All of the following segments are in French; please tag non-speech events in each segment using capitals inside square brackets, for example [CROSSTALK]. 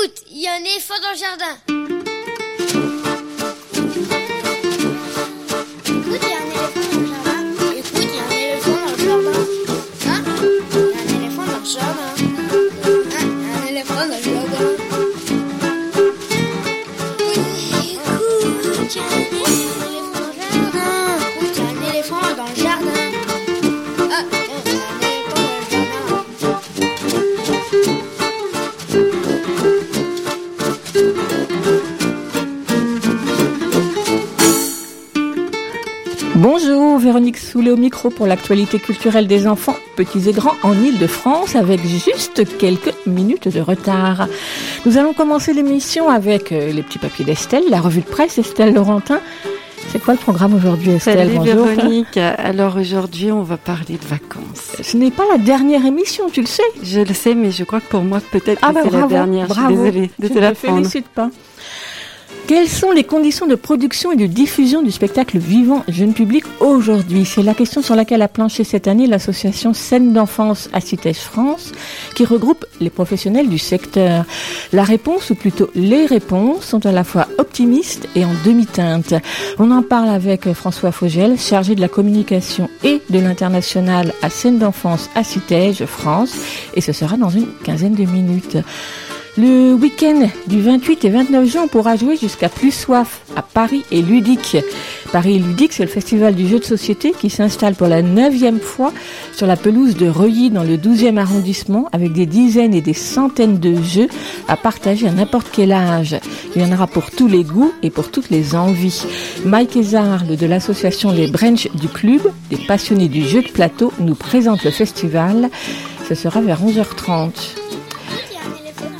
Écoute, il y a un éléphant dans le jardin. Soulet au micro pour l'actualité culturelle des enfants, petits et grands, en Ile-de-France, avec juste quelques minutes de retard. Nous allons commencer l'émission avec euh, les petits papiers d'Estelle, la revue de presse, Estelle Laurentin. C'est quoi le programme aujourd'hui, Estelle? Salut Bonjour. Véronique. Alors aujourd'hui, on va parler de vacances. Ce n'est pas la dernière émission, tu le sais? Je le sais, mais je crois que pour moi, peut-être Ah bah c'est la dernière. bravo. Je suis désolée de Je te ne la te prendre. félicite pas. Quelles sont les conditions de production et de diffusion du spectacle vivant jeune public aujourd'hui? C'est la question sur laquelle a planché cette année l'association Scène d'enfance Acitège France, qui regroupe les professionnels du secteur. La réponse, ou plutôt les réponses, sont à la fois optimistes et en demi-teinte. On en parle avec François Fogel, chargé de la communication et de l'international à Scène d'enfance Acitège France, et ce sera dans une quinzaine de minutes. Le week-end du 28 et 29 juin, on pourra jouer jusqu'à Plus Soif à Paris et Ludique. Paris et Ludique, c'est le festival du jeu de société qui s'installe pour la neuvième fois sur la pelouse de Reuilly dans le 12e arrondissement avec des dizaines et des centaines de jeux à partager à n'importe quel âge. Il y en aura pour tous les goûts et pour toutes les envies. Mike Ezard, de l'association Les Branches du Club, des passionnés du jeu de plateau, nous présente le festival. Ce sera vers 11h30.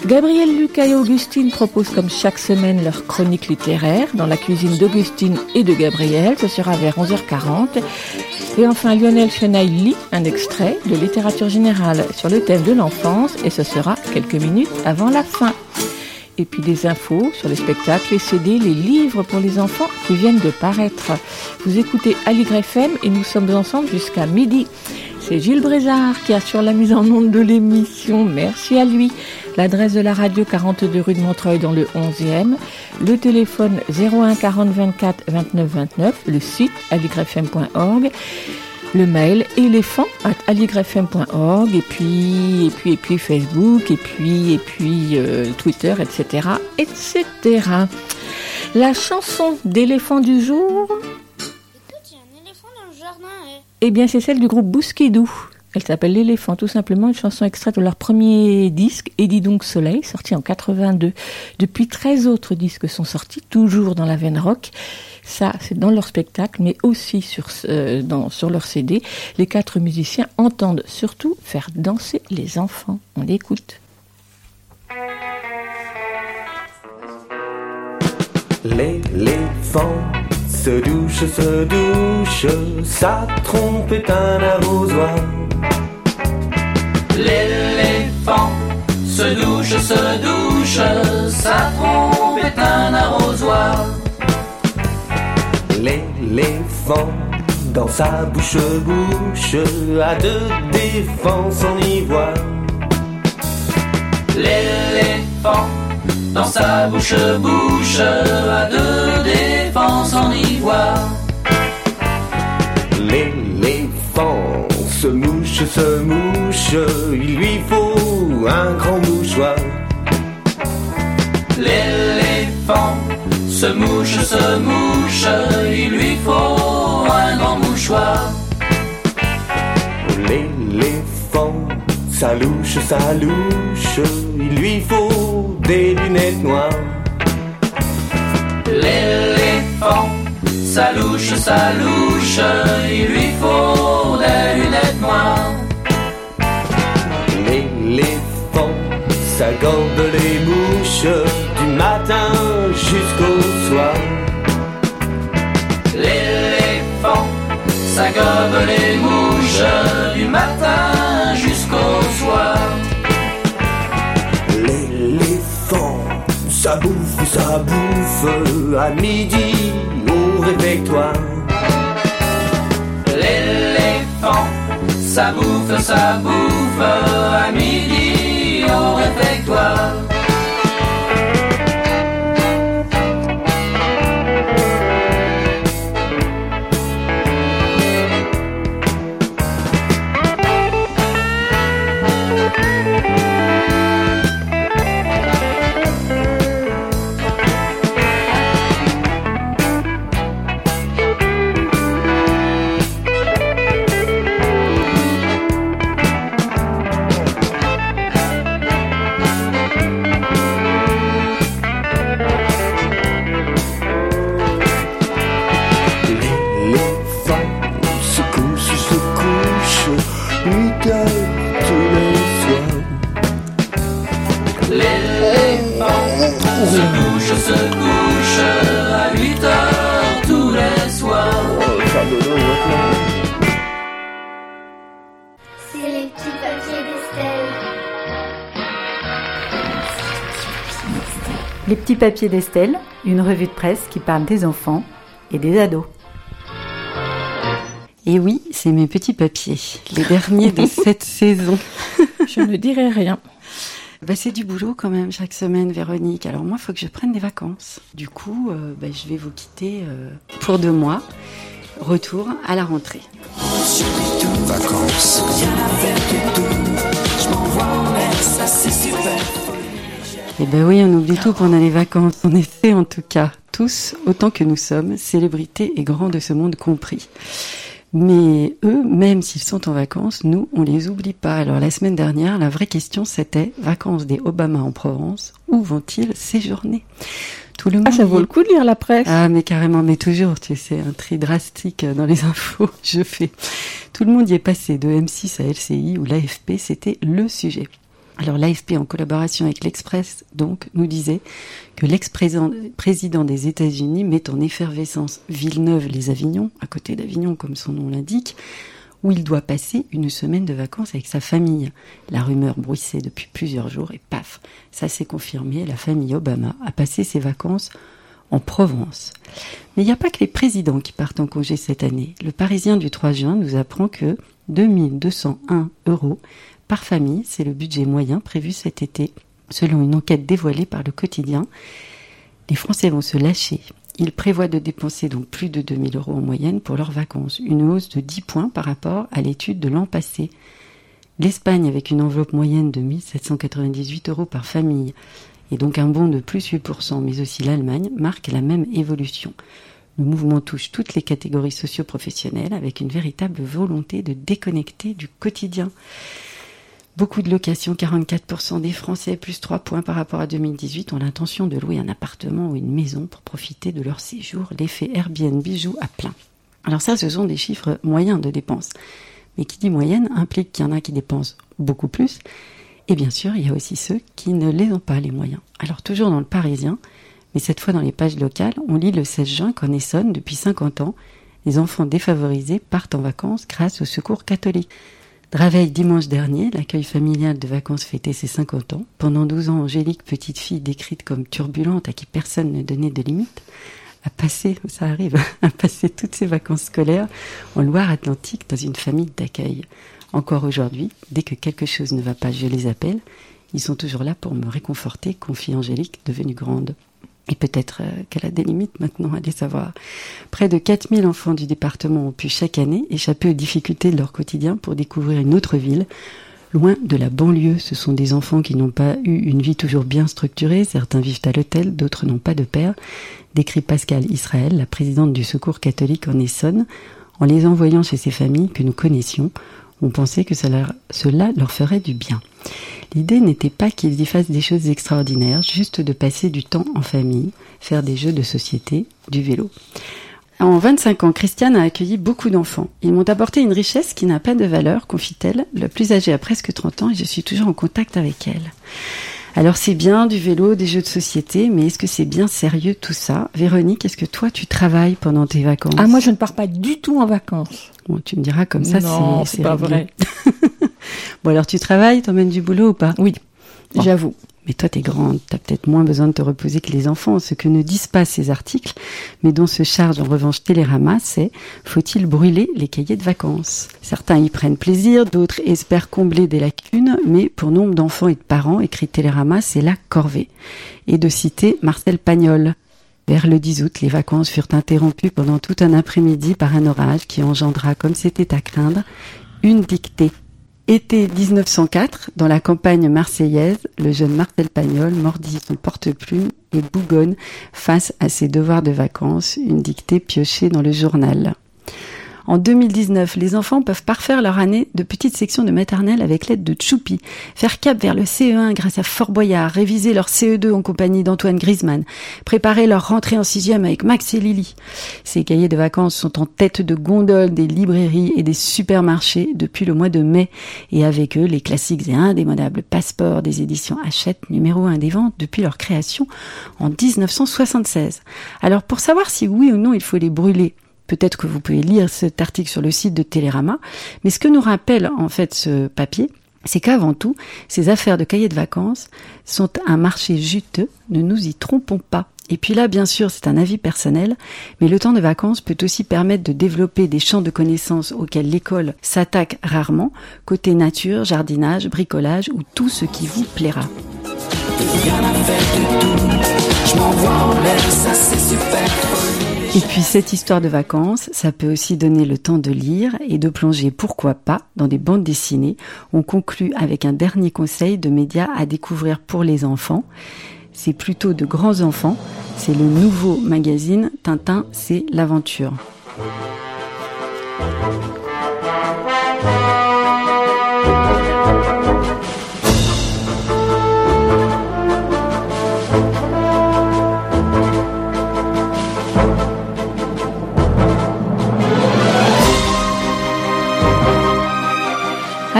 Gabriel Lucas et Augustine proposent comme chaque semaine leur chronique littéraire dans la cuisine d'Augustine et de Gabriel. Ce sera vers 11h40. Et enfin, Lionel Chenaille lit un extrait de littérature générale sur le thème de l'enfance et ce sera quelques minutes avant la fin. Et puis des infos sur les spectacles, les CD, les livres pour les enfants qui viennent de paraître. Vous écoutez Aligre FM et nous sommes ensemble jusqu'à midi. C'est Gilles Brézard qui assure la mise en onde de l'émission. Merci à lui. L'adresse de la radio 42 rue de Montreuil dans le 11e. Le téléphone 01 40 24 29 29. Le site aligrefm.org. Le mail éléphant at aligrefm.org et puis et puis et puis Facebook et puis et puis euh, Twitter etc etc. La chanson d'éléphant du jour, Écoute, il y a un éléphant dans le jardin. eh. eh bien c'est celle du groupe Bousquidou. Elle s'appelle L'éléphant, tout simplement, une chanson extraite de leur premier disque, Et dis donc Soleil, sorti en 82. Depuis 13 autres disques sont sortis, toujours dans la veine rock. Ça, c'est dans leur spectacle, mais aussi sur, euh, dans, sur leur CD. Les quatre musiciens entendent surtout faire danser les enfants. On l'écoute. L'éléphant se douche, se douche, sa trompe est un arrosoir. L'éléphant se douche, se douche, sa trompe est un arrosoir. L'éléphant dans sa bouche, bouche, a de défense en ivoire. L'éléphant dans sa bouche, bouche, a deux défenses en ivoire. L'éléphant se mouche, se mouche, il lui faut un grand mouchoir. L'éléphant se mouche, se mouche, il lui faut un grand mouchoir. L'éléphant, sa louche, sa louche, il lui faut des lunettes noires. L'éléphant, sa louche, sa louche, il lui faut des lunettes noires. L'éléphant, ça gorbe les mouches du matin jusqu'au soir. L'éléphant, ça gobe les mouches du matin jusqu'au soir. L'éléphant, ça bouffe, ça bouffe à midi L'éléphant, ça bouffe, ça bouffe, à midi au réfectoire. toi Papiers d'Estelle, une revue de presse qui parle des enfants et des ados. Et oui, c'est mes petits papiers, les derniers de [LAUGHS] cette saison. Je ne dirai rien. Bah, c'est du boulot quand même chaque semaine, Véronique. Alors moi, il faut que je prenne des vacances. Du coup, euh, bah, je vais vous quitter euh, pour deux mois. Retour à la rentrée. Eh ben oui, on oublie tout pendant les vacances. En effet, en tout cas, tous, autant que nous sommes, célébrités et grands de ce monde compris. Mais eux, même s'ils sont en vacances, nous, on les oublie pas. Alors la semaine dernière, la vraie question c'était vacances des Obama en Provence. Où vont-ils séjourner? Tout le monde. Ah, ça vaut est. le coup de lire la presse. Ah, mais carrément, mais toujours, tu sais, un tri drastique dans les infos, [LAUGHS] je fais. Tout le monde y est passé, de M6 à LCI ou l'AFP, c'était le sujet. Alors l'AFP, en collaboration avec l'Express, donc, nous disait que l'ex-président président des États-Unis met en effervescence Villeneuve-les-Avignon, à côté d'Avignon, comme son nom l'indique, où il doit passer une semaine de vacances avec sa famille. La rumeur bruissait depuis plusieurs jours et paf, ça s'est confirmé, la famille Obama a passé ses vacances en Provence. Mais il n'y a pas que les présidents qui partent en congé cette année. Le Parisien du 3 juin nous apprend que 2201 euros par famille, c'est le budget moyen prévu cet été, selon une enquête dévoilée par le quotidien. Les Français vont se lâcher. Ils prévoient de dépenser donc plus de 2000 euros en moyenne pour leurs vacances, une hausse de 10 points par rapport à l'étude de l'an passé. L'Espagne, avec une enveloppe moyenne de 1798 euros par famille, et donc un bond de plus 8%, mais aussi l'Allemagne, marque la même évolution. Le mouvement touche toutes les catégories socio-professionnelles avec une véritable volonté de déconnecter du quotidien. Beaucoup de locations, 44% des Français, plus 3 points par rapport à 2018, ont l'intention de louer un appartement ou une maison pour profiter de leur séjour. L'effet Airbnb joue à plein. Alors ça, ce sont des chiffres moyens de dépenses. Mais qui dit moyenne implique qu'il y en a qui dépensent beaucoup plus. Et bien sûr, il y a aussi ceux qui ne les ont pas, les moyens. Alors toujours dans le Parisien, mais cette fois dans les pages locales, on lit le 16 juin qu'en Essonne, depuis 50 ans, les enfants défavorisés partent en vacances grâce au secours catholique. Draveil dimanche dernier, l'accueil familial de vacances fêtait ses 50 ans. Pendant 12 ans, Angélique, petite fille décrite comme turbulente à qui personne ne donnait de limite, a passé, ça arrive, [LAUGHS] a passé toutes ses vacances scolaires en Loire-Atlantique dans une famille d'accueil. Encore aujourd'hui, dès que quelque chose ne va pas, je les appelle. Ils sont toujours là pour me réconforter, confie Angélique, devenue grande. Et peut-être euh, qu'elle a des limites maintenant, allez savoir. Près de 4000 enfants du département ont pu chaque année échapper aux difficultés de leur quotidien pour découvrir une autre ville, loin de la banlieue. Ce sont des enfants qui n'ont pas eu une vie toujours bien structurée, certains vivent à l'hôtel, d'autres n'ont pas de père, décrit Pascal Israël, la présidente du Secours catholique en Essonne. En les envoyant chez ces familles que nous connaissions, on pensait que cela leur ferait du bien. L'idée n'était pas qu'ils y fassent des choses extraordinaires, juste de passer du temps en famille, faire des jeux de société, du vélo. En 25 ans, Christiane a accueilli beaucoup d'enfants. Ils m'ont apporté une richesse qui n'a pas de valeur, confie-t-elle. La plus âgée a presque 30 ans et je suis toujours en contact avec elle. Alors c'est bien du vélo, des jeux de société, mais est-ce que c'est bien sérieux tout ça? Véronique, est-ce que toi tu travailles pendant tes vacances? Ah, moi, je ne pars pas du tout en vacances. Bon, tu me diras comme ça, non, c'est pas réglé. vrai. [LAUGHS] Bon alors tu travailles, t'emmènes du boulot ou pas? Oui, Bon. j'avoue. Mais toi, t'es grande, t'as peut-être moins besoin de te reposer que les enfants. Ce que ne disent pas ces articles, mais dont se charge en revanche Télérama, c'est faut-il brûler les cahiers de vacances? Certains y prennent plaisir, d'autres espèrent combler des lacunes, mais pour nombre d'enfants et de parents, écrit Télérama, c'est la corvée. Et de citer Marcel Pagnol. Vers le 10 août, les vacances furent interrompues pendant tout un après-midi par un orage qui engendra, comme c'était à craindre, une dictée. Été 1904, dans la campagne marseillaise, le jeune Marcel Pagnol mordit son porte-plume et bougonne face à ses devoirs de vacances, une dictée piochée dans le journal. En 2019, les enfants peuvent parfaire leur année de petite section de maternelle avec l'aide de Choupi, faire cap vers le CE1 grâce à Fort Boyard, réviser leur CE2 en compagnie d'Antoine Griezmann, préparer leur rentrée en sixième avec Max et Lily. Ces cahiers de vacances sont en tête de gondole des librairies et des supermarchés depuis le mois de mai et avec eux les classiques et indémodables passeports des éditions Hachette numéro 1 des ventes depuis leur création en 1976. Alors pour savoir si oui ou non il faut les brûler, peut-être que vous pouvez lire cet article sur le site de Télérama, mais ce que nous rappelle en fait ce papier, c'est qu'avant tout, ces affaires de cahiers de vacances sont un marché juteux, ne nous y trompons pas. Et puis là, bien sûr, c'est un avis personnel, mais le temps de vacances peut aussi permettre de développer des champs de connaissances auxquels l'école s'attaque rarement, côté nature, jardinage, bricolage ou tout ce qui vous plaira. Et puis cette histoire de vacances, ça peut aussi donner le temps de lire et de plonger, pourquoi pas, dans des bandes dessinées. On conclut avec un dernier conseil de médias à découvrir pour les enfants. C'est plutôt de grands enfants. C'est le nouveau magazine Tintin, c'est l'aventure.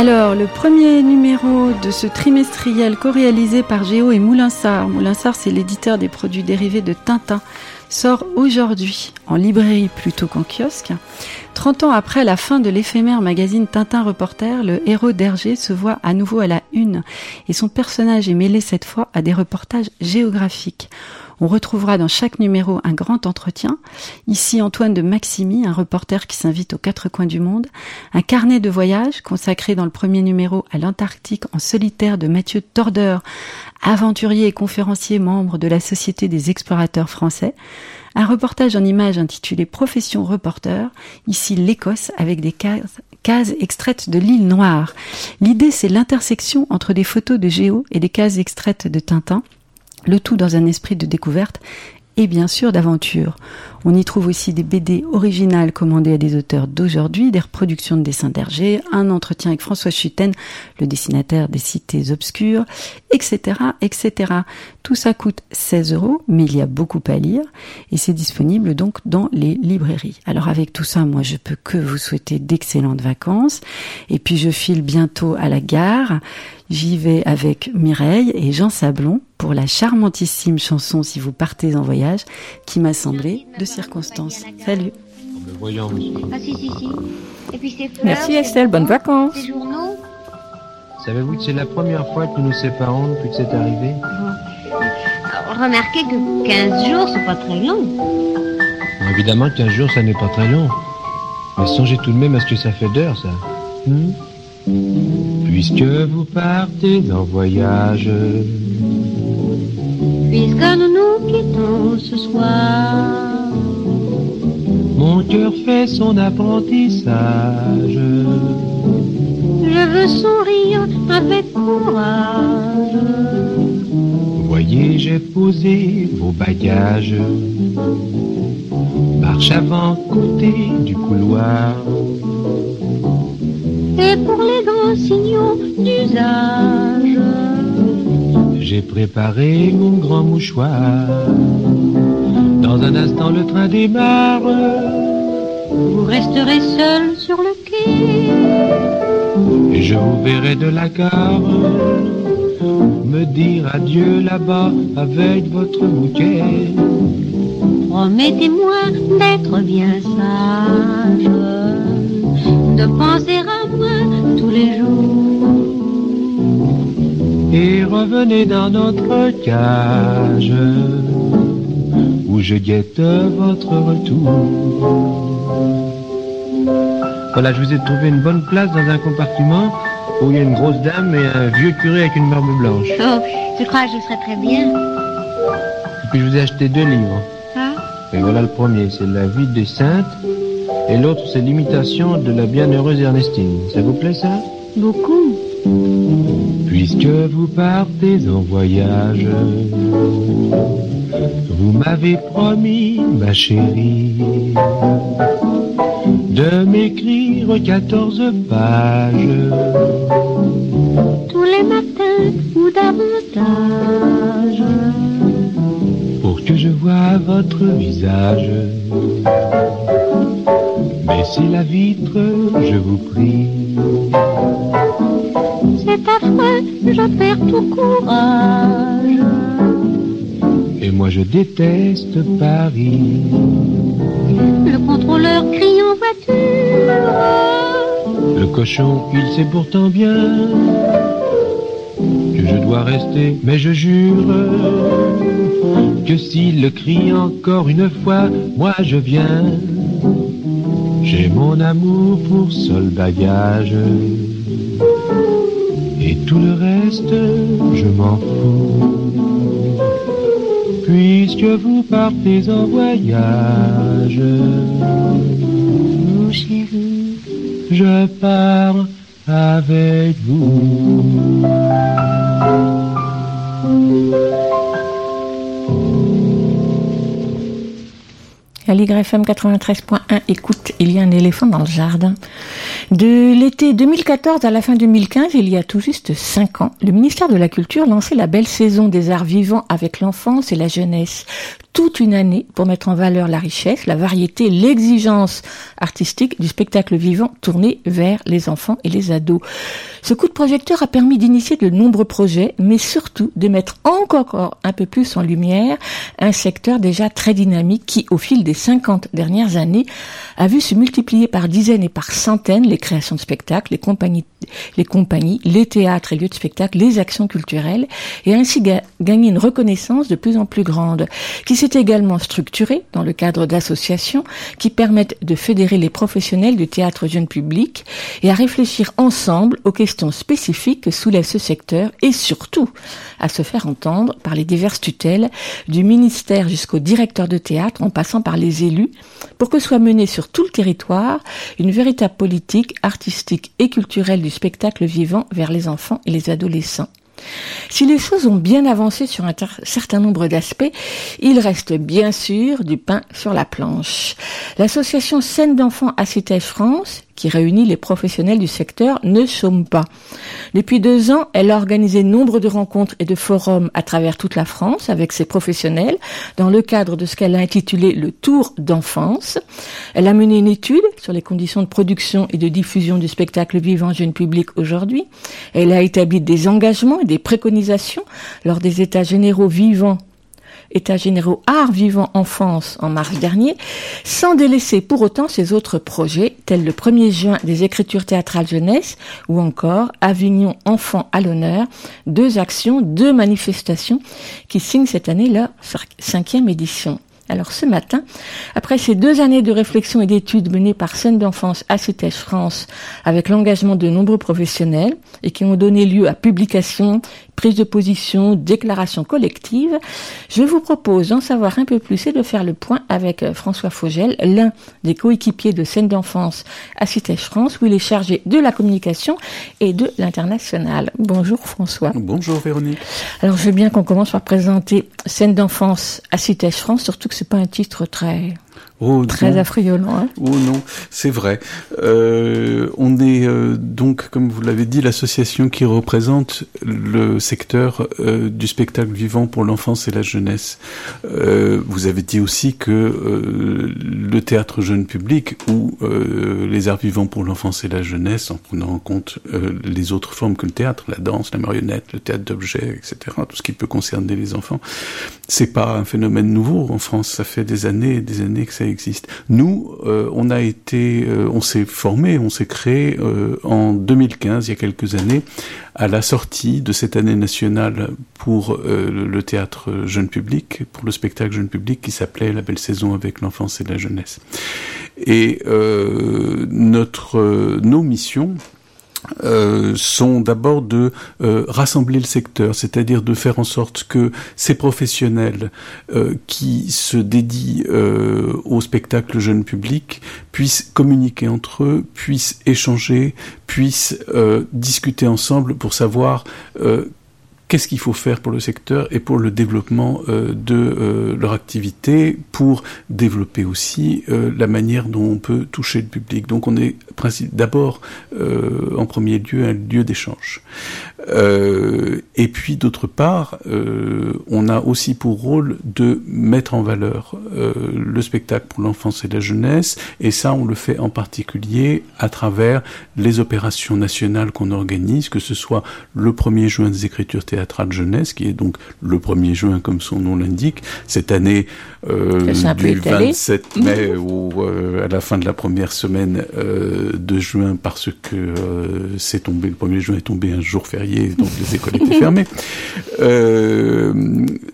Alors, le premier numéro de ce trimestriel co-réalisé par Géo et Moulinsart, Moulinsart c'est l'éditeur des produits dérivés de Tintin, sort aujourd'hui en librairie plutôt qu'en kiosque. 30 ans après la fin de l'éphémère magazine Tintin Reporter, le héros d'Hergé se voit à nouveau à la une et son personnage est mêlé cette fois à des reportages géographiques. On retrouvera dans chaque numéro un grand entretien. Ici Antoine de Maximi, un reporter qui s'invite aux quatre coins du monde. Un carnet de voyage consacré dans le premier numéro à l'Antarctique en solitaire de Mathieu Tordeur, aventurier et conférencier membre de la Société des explorateurs français. Un reportage en images intitulé Profession reporter, ici l'Écosse avec des cases, cases extraites de l'île Noire. L'idée c'est l'intersection entre des photos de Géo et des cases extraites de Tintin le tout dans un esprit de découverte et bien sûr d'aventure. On y trouve aussi des BD originales commandées à des auteurs d'aujourd'hui, des reproductions de dessins d'Hergé, un entretien avec François Chuten, le dessinateur des cités obscures, etc., etc. Tout ça coûte 16 euros, mais il y a beaucoup à lire et c'est disponible donc dans les librairies. Alors avec tout ça, moi je peux que vous souhaiter d'excellentes vacances et puis je file bientôt à la gare. J'y vais avec Mireille et Jean Sablon pour la charmantissime chanson Si vous partez en voyage qui m'a semblé de circonstance. Salut. Ah si, si, si. Et puis ces fleurs, Merci Estelle, bonnes vacances. Ces journaux. Savez-vous que c'est la première fois que nous nous séparons depuis que c'est arrivé? Alors, remarquez que 15 jours, c'est pas très long. Bon, Évidemment, 15 jours, ça n'est pas très long. Mais songez tout de même à ce que ça fait d'heures, ça. Hmm? Puisque vous partez en voyage, Puisque nous nous quittons ce soir. Mon cœur fait son apprentissage. Je veux sourire avec courage. Voyez, j'ai posé vos bagages. Marche avant côté du couloir. Et pour les grands signaux d'usage, J'ai préparé mon grand mouchoir. Dans un instant, le train démarre. vous resterez seul sur le quai. Et je vous verrai de la gare me dire adieu là-bas avec votre bouquet. Promettez-moi d'être bien sage, de penser à moi tous les jours. Et revenez dans notre cage où je guette votre retour. Voilà, je vous ai trouvé une bonne place dans un compartiment où il y a une grosse dame et un vieux curé avec une barbe blanche. Oh, je crois que je serai très bien? Et puis je vous ai acheté deux livres. Ah, Et voilà le premier, c'est La vie des saintes. Et l'autre, c'est l'imitation de la bienheureuse Ernestine. Ça vous plaît ça? Beaucoup. Puisque vous partez en voyage, vous m'avez promis, ma chérie, de m'écrire 14 pages tous les matins ou davantage. pour que je vois votre visage. Baissez la vitre, je vous prie. C'est affreux, je perds tout courage. Et moi je déteste Paris. Le contrôleur crie en voiture. Le cochon, il sait pourtant bien que je dois rester, mais je jure que s'il le crie encore une fois, moi je viens. J'ai mon amour pour seul bagage. Et tout le reste, je m'en fous. Puisque vous partez en voyage, je pars avec vous. L'YFM 93.1, écoute, il y a un éléphant dans le jardin. De l'été 2014 à la fin 2015, il y a tout juste cinq ans, le ministère de la Culture lançait la belle saison des arts vivants avec l'enfance et la jeunesse. Toute une année pour mettre en valeur la richesse, la variété, l'exigence artistique du spectacle vivant tourné vers les enfants et les ados. Ce coup de projecteur a permis d'initier de nombreux projets, mais surtout de mettre encore un peu plus en lumière un secteur déjà très dynamique qui, au fil des 50 dernières années, a vu se multiplier par dizaines et par centaines créations de spectacles, les compagnies, les compagnies, les théâtres et lieux de spectacle, les actions culturelles, et ainsi ga- gagner une reconnaissance de plus en plus grande, qui s'est également structurée dans le cadre d'associations qui permettent de fédérer les professionnels du théâtre jeune public et à réfléchir ensemble aux questions spécifiques que soulève ce secteur et surtout à se faire entendre par les diverses tutelles du ministère jusqu'au directeur de théâtre en passant par les élus pour que soit menée sur tout le territoire une véritable politique artistique et culturelle du spectacle vivant vers les enfants et les adolescents. Si les choses ont bien avancé sur un certain nombre d'aspects, il reste bien sûr du pain sur la planche. L'association Scène d'enfants Citège France, qui réunit les professionnels du secteur, ne chôme pas. Depuis deux ans, elle a organisé nombre de rencontres et de forums à travers toute la France avec ses professionnels dans le cadre de ce qu'elle a intitulé le Tour d'enfance. Elle a mené une étude sur les conditions de production et de diffusion du spectacle vivant jeune public aujourd'hui. Elle a établi des engagements et des préconisations lors des états généraux vivants États généraux art vivant enfance en mars dernier, sans délaisser pour autant ses autres projets, tels le 1er juin des écritures théâtrales jeunesse ou encore Avignon enfants à l'honneur, deux actions, deux manifestations qui signent cette année leur cinquième édition. Alors ce matin, après ces deux années de réflexion et d'études menées par Scène d'enfance à France, avec l'engagement de nombreux professionnels et qui ont donné lieu à publications, prises de position, déclarations collectives, je vous propose d'en savoir un peu plus et de faire le point avec euh, François Fogel, l'un des coéquipiers de Scène d'enfance à Citège France, où il est chargé de la communication et de l'international. Bonjour François. Bonjour Véronique. Alors je veux bien qu'on commence par présenter Scène d'enfance à Citège France, surtout que c'est pas un titre très Oh, très non. affriolant. Hein Oh non, c'est vrai. Euh, on est euh, donc, comme vous l'avez dit, l'association qui représente le secteur euh, du spectacle vivant pour l'enfance et la jeunesse. Vous avez dit aussi que le théâtre jeune public ou les arts vivants pour l'enfance et la jeunesse, en prenant en compte les autres formes que le théâtre, la danse, la marionnette, le théâtre d'objets, etc., tout ce qui peut concerner les enfants, c'est pas un phénomène nouveau en France. Ça fait des années et des années que ça existe. Nous, euh, on a été, euh, on s'est formé, on s'est créé euh, en 2015, il y a quelques années, à la sortie de cette année nationale pour le, théâtre jeune public, pour le spectacle jeune public qui s'appelait La belle saison avec l'enfance et la jeunesse. Et notre, nos missions, euh, sont d'abord de euh, rassembler le secteur, c'est-à-dire de faire en sorte que ces professionnels euh, qui se dédient au spectacle jeune public puissent communiquer entre eux, puissent échanger, puissent discuter ensemble pour savoir qu'est-ce qu'il faut faire pour le secteur et pour le développement euh, de euh, leur activité, pour développer aussi euh, la manière dont on peut toucher le public? Donc on est d'abord en premier lieu un lieu d'échange. et puis d'autre part, on a aussi pour rôle de mettre en valeur le spectacle pour l'enfance et la jeunesse, et ça on le fait en particulier à travers les opérations nationales qu'on organise, que ce soit le 1er juin des écritures théâtrales jeunesse, qui est donc le 1er juin comme son nom l'indique, cette année euh, du 27 mai ou euh, à la fin de la première semaine euh, de juin parce que euh, c'est tombé, le 1er juin est tombé un jour férié, donc les écoles étaient [LAUGHS] fermées.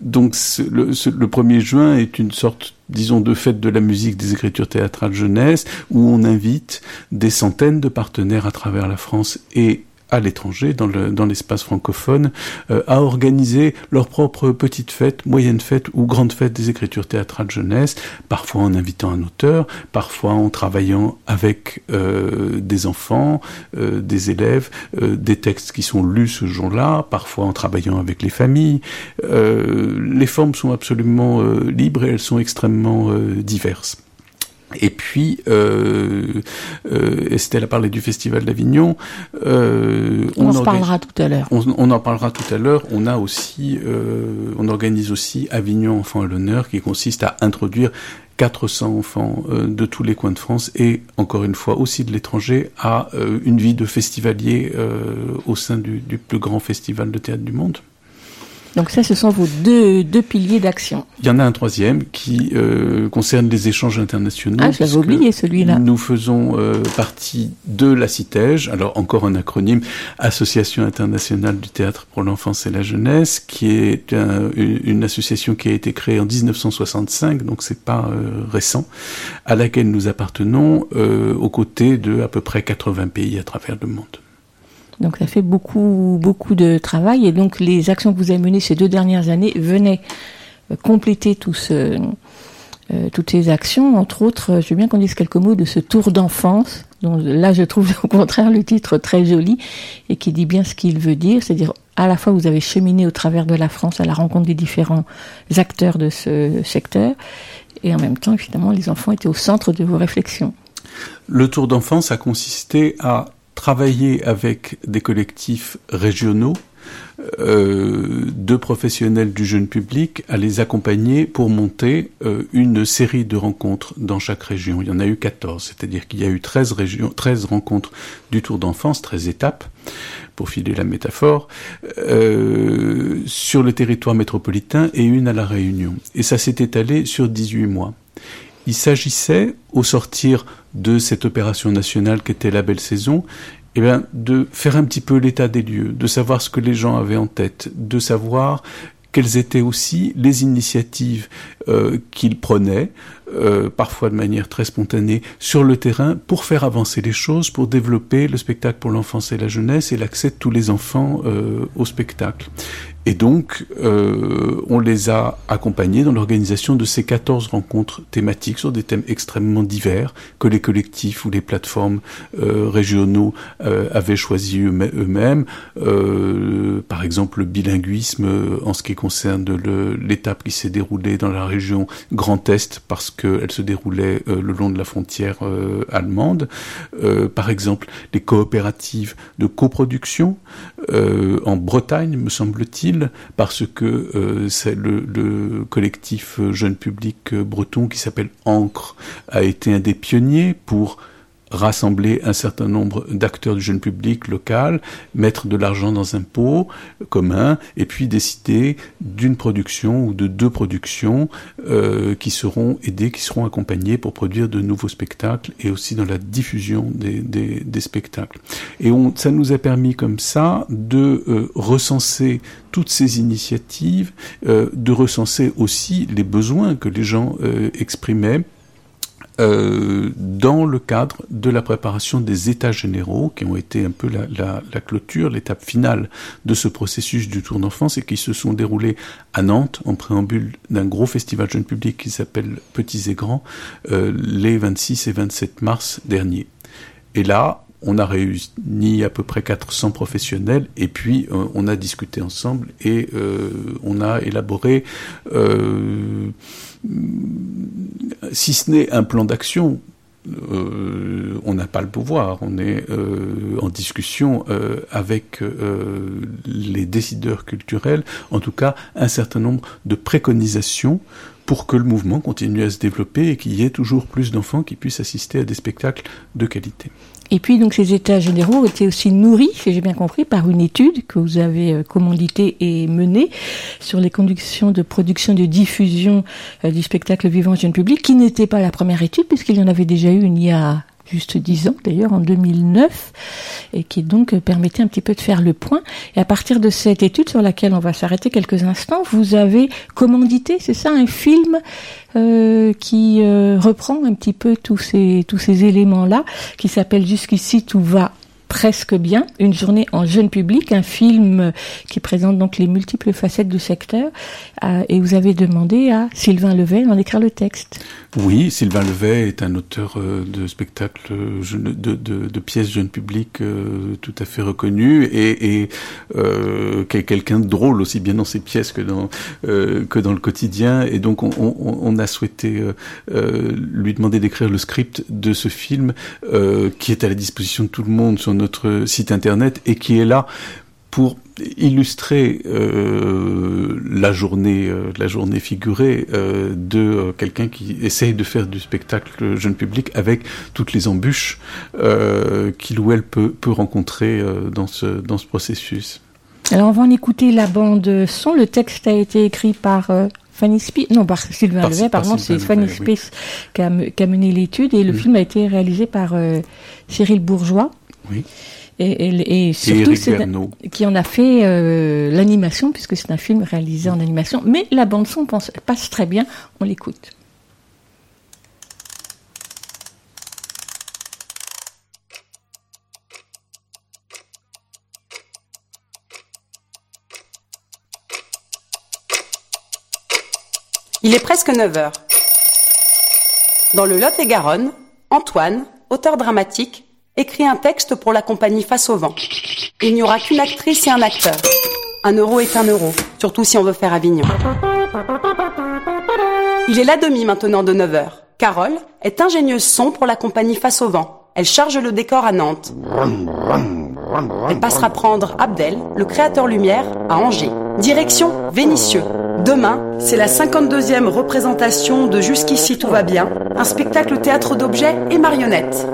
Donc le, le 1er juin est une sorte disons, de fête de la musique des écritures théâtrales jeunesse, où on invite des centaines de partenaires à travers la France et à l'étranger, dans, le, dans l'espace francophone, euh, à organiser leur propre petite fête, moyenne fête ou grande fête des écritures théâtrales jeunesse, parfois en invitant un auteur, parfois en travaillant avec euh, des enfants, euh, des élèves, euh, des textes qui sont lus ce jour-là, parfois en travaillant avec les familles. Euh, les formes sont absolument libres et elles sont extrêmement diverses. Et puis, euh, euh, Estelle a parlé du Festival d'Avignon. Euh, on, on en parlera tout à l'heure. On, on, en parlera tout à l'heure. On a aussi, euh, on organise aussi Avignon Enfants à l'honneur, qui consiste à introduire 400 enfants euh, de tous les coins de France et encore une fois aussi de l'étranger à euh, une vie de festivalier au sein du, du plus grand festival de théâtre du monde. Donc ça, ce sont vos deux, deux piliers d'action. Il y en a un troisième qui euh, concerne les échanges internationaux. Ah, j'avais oublié celui-là. Nous faisons euh, partie de la CITEJ, alors encore un acronyme, Association internationale du théâtre pour l'enfance et la jeunesse, qui est un, une association qui a été créée en 1965, donc c'est pas euh, récent, à laquelle nous appartenons euh, aux côtés de à peu près 80 pays à travers le monde. Donc ça fait beaucoup, beaucoup de travail. Et donc les actions que vous avez menées ces deux dernières années venaient euh, compléter tout ce, euh, toutes ces actions. Entre autres, je veux bien qu'on dise quelques mots de ce tour d'enfance, dont là je trouve [LAUGHS] au contraire le titre très joli et qui dit bien ce qu'il veut dire. C'est-à-dire à la fois vous avez cheminé au travers de la France à la rencontre des différents acteurs de ce secteur et en même temps, évidemment, les enfants étaient au centre de vos réflexions. Le tour d'enfance a consisté à travailler avec des collectifs régionaux euh, de professionnels du jeune public à les accompagner pour monter euh, une série de rencontres dans chaque région. Il y en a eu 14, c'est-à-dire qu'il y a eu 13, régions, 13 rencontres du Tour d'enfance, 13 étapes, pour filer la métaphore, euh, sur le territoire métropolitain et une à la Réunion. Et ça s'est étalé sur 18 mois. Il s'agissait, au sortir de cette opération nationale qu'était la belle saison, eh de faire un petit peu l'état des lieux, de savoir ce que les gens avaient en tête, de savoir quelles étaient aussi les initiatives euh, qu'ils prenaient, euh, parfois de manière très spontanée, sur le terrain pour faire avancer les choses, pour développer le spectacle pour l'enfance et la jeunesse et l'accès de tous les enfants euh, au spectacle. Et donc, euh, on les a accompagnés dans l'organisation de ces 14 rencontres thématiques sur des thèmes extrêmement divers que les collectifs ou les plateformes euh, régionaux euh, avaient choisi eux-mêmes. Euh, par exemple, le bilinguisme euh, en ce qui concerne l'étape qui s'est déroulée dans la région Grand Est parce qu'elle se déroulait euh, le long de la frontière allemande. par exemple, les coopératives de coproduction en Bretagne, me semble-t-il, parce que euh, c'est le, le, collectif jeune public breton qui s'appelle Ancre a été un des pionniers pour rassembler un certain nombre d'acteurs du jeune public local, mettre de l'argent dans un pot commun, et puis décider d'une production ou de deux productions euh, qui seront aidées, qui seront accompagnées pour produire de nouveaux spectacles et aussi dans la diffusion des, spectacles. Et ça nous a permis comme ça de euh, recenser toutes ces initiatives, euh, de recenser aussi les besoins que les gens exprimaient euh, dans le cadre de la préparation des états généraux, qui ont été un peu la, la, la clôture, l'étape finale de ce processus du Tour d'enfance et qui se sont déroulés à Nantes en préambule d'un gros festival jeune public qui s'appelle Petits et Grands euh, les 26 et 27 mars dernier. Et là, on a réuni à peu près 400 professionnels et puis euh, on a discuté ensemble et euh, on a élaboré, euh, si ce n'est un plan d'action, on n'a pas le pouvoir, on est en discussion avec les décideurs culturels, en tout cas un certain nombre de préconisations pour que le mouvement continue à se développer et qu'il y ait toujours plus d'enfants qui puissent assister à des spectacles de qualité. Et puis donc ces états généraux été aussi nourris, si j'ai bien compris, par une étude que vous avez euh, commanditée et menée sur les conditions de production de diffusion euh, du spectacle vivant jeune public, qui n'était pas la première étude puisqu'il y en avait déjà eu une il y a juste dix ans d'ailleurs en 2009 et qui donc permettait un petit peu de faire le point. Et à partir de cette étude sur laquelle on va s'arrêter quelques instants vous avez commandité c'est ça un film euh, qui euh, reprend un petit peu tous ces tous ces éléments là qui s'appelle jusqu'ici tout va presque bien, une journée en jeune public, un film qui présente donc les multiples facettes du secteur. Euh, et vous avez demandé à Sylvain Levet d'en écrire le texte. Oui, Sylvain Levet est un auteur euh, de spectacles, de, pièces jeune public euh, tout à fait reconnu et, et euh, quelqu'un de drôle aussi bien dans ses pièces que dans euh, que dans le quotidien. Et donc on, a souhaité lui demander d'écrire le script de ce film qui est à la disposition de tout le monde sur notre site internet et qui est là pour illustrer euh, la journée, euh, la journée figurée euh, de quelqu'un qui essaye de faire du spectacle jeune public avec toutes les embûches qu'il ou elle peut, peut rencontrer dans ce dans ce processus. Alors on va en écouter la bande son. Le texte a été écrit par Fanny Spies, non par Sylvain Par- Levet, par pardon, c'est Fanny Levet, oui. Spies qui, a, me- qui a mené l'étude et le Mm. film a été réalisé par Cyril Bourgeois. Oui. Et, et, surtout, qui en a fait euh, l'animation, puisque c'est un film réalisé en animation. Mais la bande son pense- passe très bien, on l'écoute. Il est presque 9 heures. Dans le Lot-et-Garonne, Antoine, auteur dramatique, écrit un texte pour la compagnie Face au vent. Il n'y aura qu'une actrice et un acteur. Un euro est un euro, surtout si on veut faire Avignon. Il est la demi maintenant de 9 heures. Carole est ingénieuse son pour la compagnie Face au vent. Elle charge le décor à Nantes. Elle passera prendre Abdel, le créateur lumière, à Angers. Direction Vénitieux. Demain, c'est la 52e représentation de Jusqu'ici tout va bien, un spectacle théâtre d'objets et marionnettes.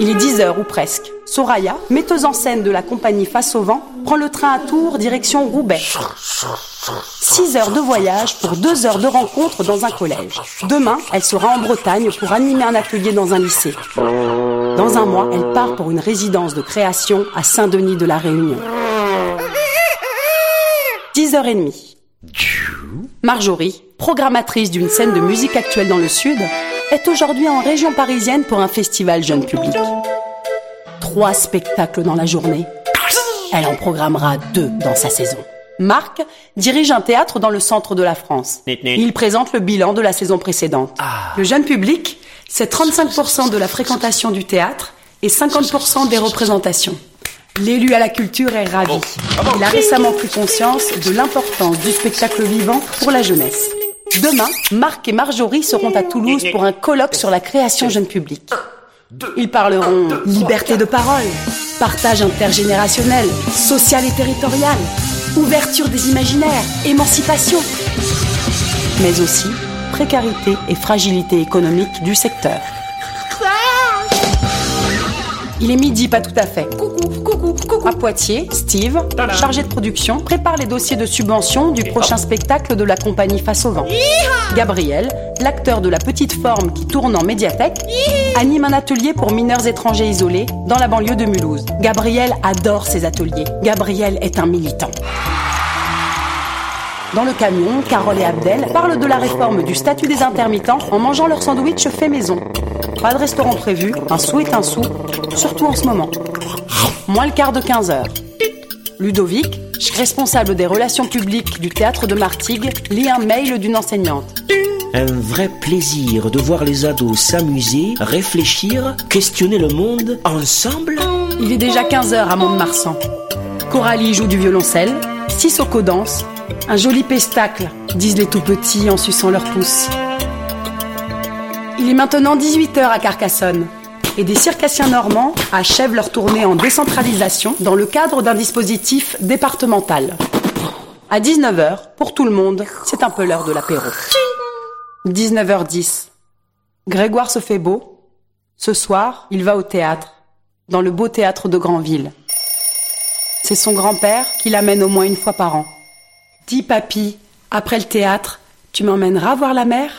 Il est 10 heures ou presque. Soraya, metteuse en scène de la compagnie Face au vent, prend le train à Tours direction Roubaix. 6 heures de voyage pour 2 heures de rencontre dans un collège. Demain, elle sera en Bretagne pour animer un atelier dans un lycée. Dans un mois, elle part pour une résidence de création à Saint-Denis de la Réunion. 10h30. Marjorie, programmatrice d'une scène de musique actuelle dans le Sud, est aujourd'hui en région parisienne pour un festival jeune public. Trois spectacles dans la journée. Elle en programmera deux dans sa saison. Marc dirige un théâtre dans le centre de la France. Il présente le bilan de la saison précédente. Le jeune public, c'est 35% de la fréquentation du théâtre et 50% des représentations. L'élu à la culture est ravi. Il a récemment pris conscience de l'importance du spectacle vivant pour la jeunesse. Demain, Marc et Marjorie seront à Toulouse pour un colloque sur la création jeune public. Ils parleront liberté de parole, partage intergénérationnel, social et territorial, ouverture des imaginaires, émancipation, mais aussi précarité et fragilité économique du secteur. Il est midi, pas tout à fait. Coucou, coucou, coucou. À Poitiers, Steve, chargé de production, prépare les dossiers de subvention du prochain spectacle de la compagnie Face au vent. Gabriel, l'acteur de la petite forme qui tourne en médiathèque, anime un atelier pour mineurs étrangers isolés dans la banlieue de Mulhouse. Gabriel adore ces ateliers. Gabriel est un militant. Dans le camion, Carole et Abdel parlent de la réforme du statut des intermittents en mangeant leur sandwich fait maison. Pas de restaurant prévu, un sou est un sou, surtout en ce moment. Moins le quart de 15 heures. Ludovic, responsable des relations publiques du théâtre de Martigues, lit un mail d'une enseignante. Un vrai plaisir de voir les ados s'amuser, réfléchir, questionner le monde ensemble. Il est déjà 15h à Mont-de-Marsan. Coralie joue du violoncelle, Sissoko danse. Un joli pestacle, disent les tout petits en suçant leurs pouces. Il est maintenant 18h à Carcassonne et des circassiens normands achèvent leur tournée en décentralisation dans le cadre d'un dispositif départemental. À 19h, pour tout le monde, c'est un peu l'heure de l'apéro. 19h10. Grégoire se fait beau. Ce soir, il va au théâtre, dans le beau théâtre de Granville. C'est son grand-père qui l'amène au moins une fois par an. Dis papy, après le théâtre, tu m'emmèneras voir la mer?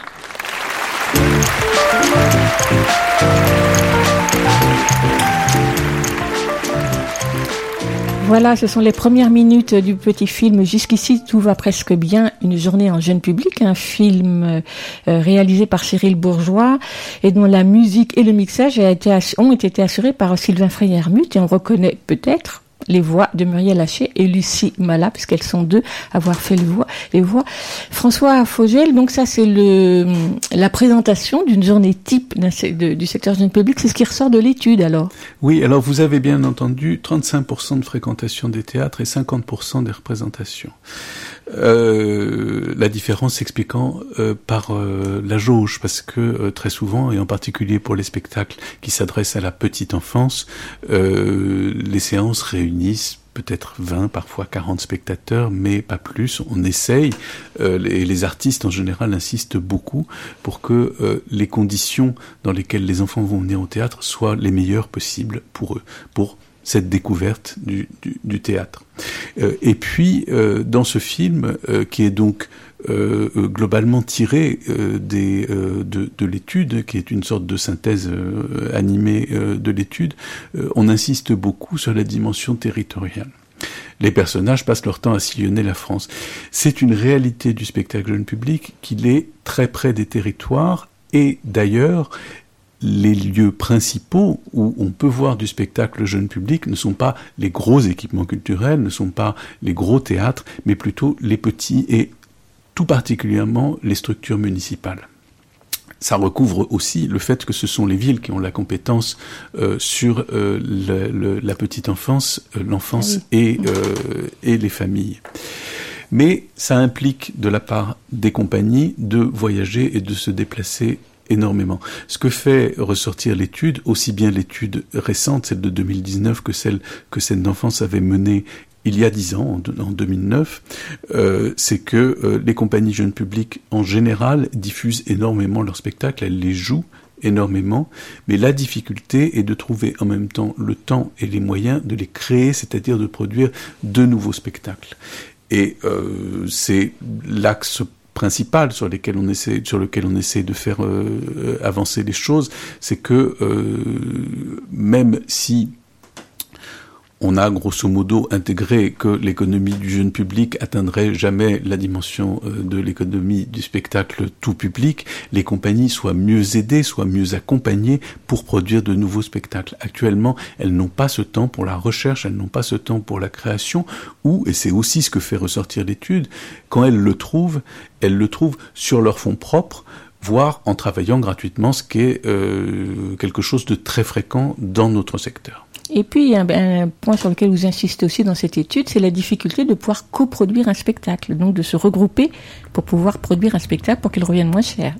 Voilà, ce sont les premières minutes du petit film. Jusqu'ici, tout va presque bien. Une journée en jeune public, un film euh, réalisé par Cyril Bourgeois et dont la musique et le mixage ont été assurés par Sylvain Freyermuth et on reconnaît peut-être les voix de Muriel Haché et Lucie Mala, puisqu'elles sont deux à avoir fait les voix. Les voix. François Fogel, donc ça c'est le la présentation d'une journée type du secteur jeune public, c'est ce qui ressort de l'étude alors. Oui, alors vous avez bien entendu 35% de fréquentation des théâtres et 50% des représentations. Euh, la différence s'expliquant euh, par euh, la jauge, parce que très souvent, et en particulier pour les spectacles qui s'adressent à la petite enfance, les séances réunissent peut-être 20, parfois 40 spectateurs, mais pas plus. On essaye, et les artistes en général insistent beaucoup pour que les conditions dans lesquelles les enfants vont venir au théâtre soient les meilleures possibles pour eux, pour cette découverte du, théâtre. Euh, et puis, euh, dans ce film, euh, qui est donc globalement tiré des, de, de l'étude, qui est une sorte de synthèse animée de l'étude, on insiste beaucoup sur la dimension territoriale. Les personnages passent leur temps à sillonner la France. C'est une réalité du spectacle jeune public qu'il est très près des territoires et d'ailleurs, les lieux principaux où on peut voir du spectacle jeune public ne sont pas les gros équipements culturels, ne sont pas les gros théâtres, mais plutôt les petits et tout particulièrement les structures municipales. Ça recouvre aussi le fait que ce sont les villes qui ont la compétence euh, sur euh, la petite enfance, euh, l'enfance ah et, et les familles. Mais ça implique de la part des compagnies de voyager et de se déplacer énormément. Ce que fait ressortir l'étude, aussi bien l'étude récente, celle de 2019, que celle que Scène d'enfance avait menée il y a dix ans, en 2009, euh, c'est que euh, les compagnies jeunes publics en général diffusent énormément leurs spectacles, elles les jouent énormément, mais la difficulté est de trouver en même temps le temps et les moyens de les créer, c'est-à-dire de produire de nouveaux spectacles. Et euh, c'est l'axe sur on essaie, sur lequel on essaie de faire euh, avancer les choses, c'est que euh, même si on a grosso modo intégré que l'économie du jeune public atteindrait jamais la dimension euh, de l'économie du spectacle tout public, les compagnies soient mieux aidées, soient mieux accompagnées pour produire de nouveaux spectacles. Actuellement, elles n'ont pas ce temps pour la recherche, elles n'ont pas ce temps pour la création, ou, et c'est aussi ce que fait ressortir l'étude, quand elles le trouvent, elles le trouvent sur leur fonds propres, voire en travaillant gratuitement, ce qui est euh, quelque chose de très fréquent dans notre secteur. Et puis, un, un, point sur lequel vous insistez aussi dans cette étude, c'est la difficulté de pouvoir coproduire un spectacle, donc de se regrouper pour pouvoir produire un spectacle pour qu'il revienne moins cher.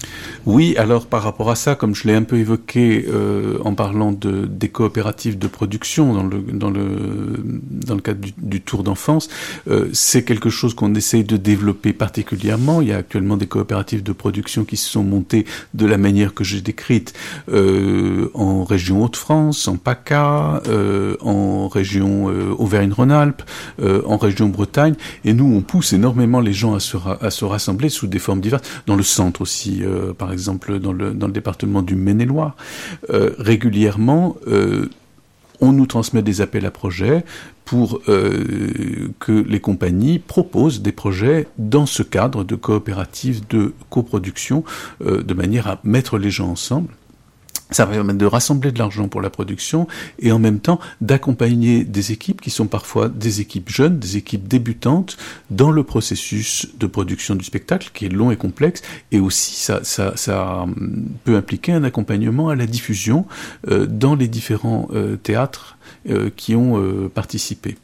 Oui, alors par rapport à ça, comme je l'ai un peu évoqué euh, en parlant de, des coopératives de production dans le, dans le, dans le cadre du, du Tour d'enfance, euh, c'est quelque chose qu'on essaye de développer particulièrement. Il y a actuellement des coopératives de production qui se sont de la manière que j'ai décrite euh, en région Hauts-de-France, en PACA, euh, en région euh, Auvergne-Rhône-Alpes, en région Bretagne, et nous on pousse énormément les gens à se, à se rassembler sous des formes diverses, dans le centre aussi, par exemple dans le, dans le département du Maine-et-Loire. régulièrement, on nous transmet des appels à projets pour euh, que les compagnies proposent des projets dans ce cadre de coopérative de coproduction, euh, de manière à mettre les gens ensemble ça va permettre de rassembler de l'argent pour la production et en même temps d'accompagner des équipes qui sont parfois des équipes jeunes, des équipes débutantes dans le processus de production du spectacle qui est long et complexe et aussi ça, ça, ça hum, peut impliquer un accompagnement à la diffusion euh, dans les différents euh, théâtres euh, qui ont participé.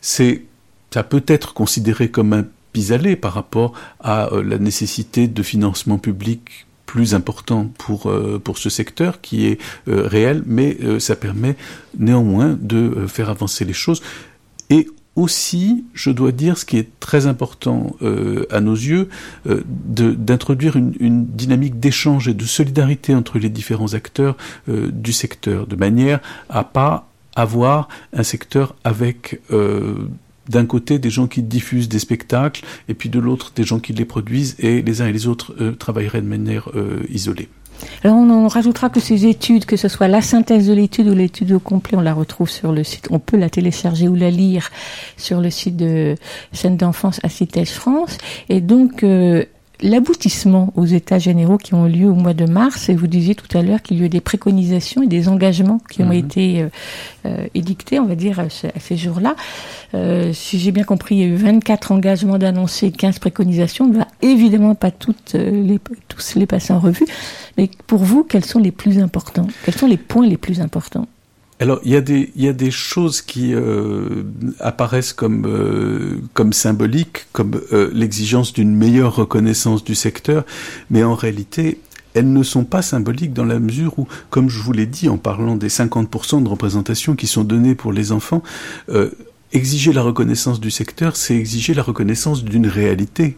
C'est ça peut être considéré comme un pis-aller par rapport à la nécessité de financement public plus important pour euh, pour ce secteur qui est euh, réel, mais euh, ça permet néanmoins de faire avancer les choses. Et aussi, je dois dire, ce qui est très important à nos yeux, d'introduire une, une dynamique d'échange et de solidarité entre les différents acteurs du secteur, de manière à pas avoir un secteur avec d'un côté des gens qui diffusent des spectacles et puis de l'autre des gens qui les produisent et les uns et les autres euh, travailleraient de manière euh, isolée. Alors on rajoutera que ces études, que ce soit la synthèse de l'étude ou l'étude au complet, on la retrouve sur le site, on peut la télécharger ou la lire sur le site de Scène d'enfance à Citège France. Et donc euh, l'aboutissement aux états généraux qui ont lieu au mois de mars, et vous disiez tout à l'heure qu'il y a eu des préconisations et des engagements qui ont Mhm. été euh, euh, édictés, on va dire, à, ce- à ces jours-là. Euh, si j'ai bien compris, il y a eu 24 engagements d'annoncer et 15 préconisations. On ne va évidemment pas toutes les, tous les passer en revue. Mais pour vous, quels sont les plus importants? Quels sont les points les plus importants? Alors, il y a des, choses qui euh, apparaissent comme, euh, comme symboliques, comme euh, l'exigence d'une meilleure reconnaissance du secteur, mais en réalité, elles ne sont pas symboliques dans la mesure où, comme je vous l'ai dit en parlant des 50% de représentation qui sont données pour les enfants, exiger la reconnaissance du secteur, c'est exiger la reconnaissance d'une réalité.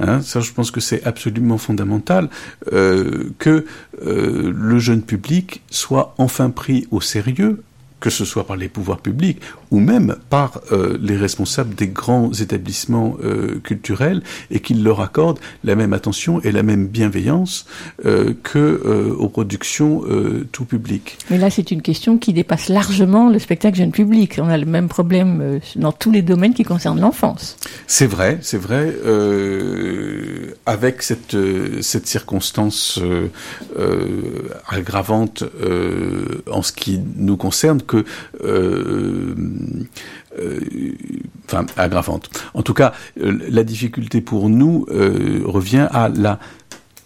Hein, ça, je pense que c'est absolument fondamental euh, que euh, le jeune public soit enfin pris au sérieux, que ce soit par les pouvoirs publics ou même par euh, les responsables des grands établissements euh, culturels et qu'ils leur accordent la même attention et la même bienveillance euh, que euh, aux productions tout public. Mais là, c'est une question qui dépasse largement le spectacle jeune public. On a le même problème dans tous les domaines qui concernent l'enfance. C'est vrai, c'est vrai, avec cette, cette circonstance aggravante en ce qui nous concerne euh, euh, enfin aggravante. En tout cas, euh, la difficulté pour nous revient à la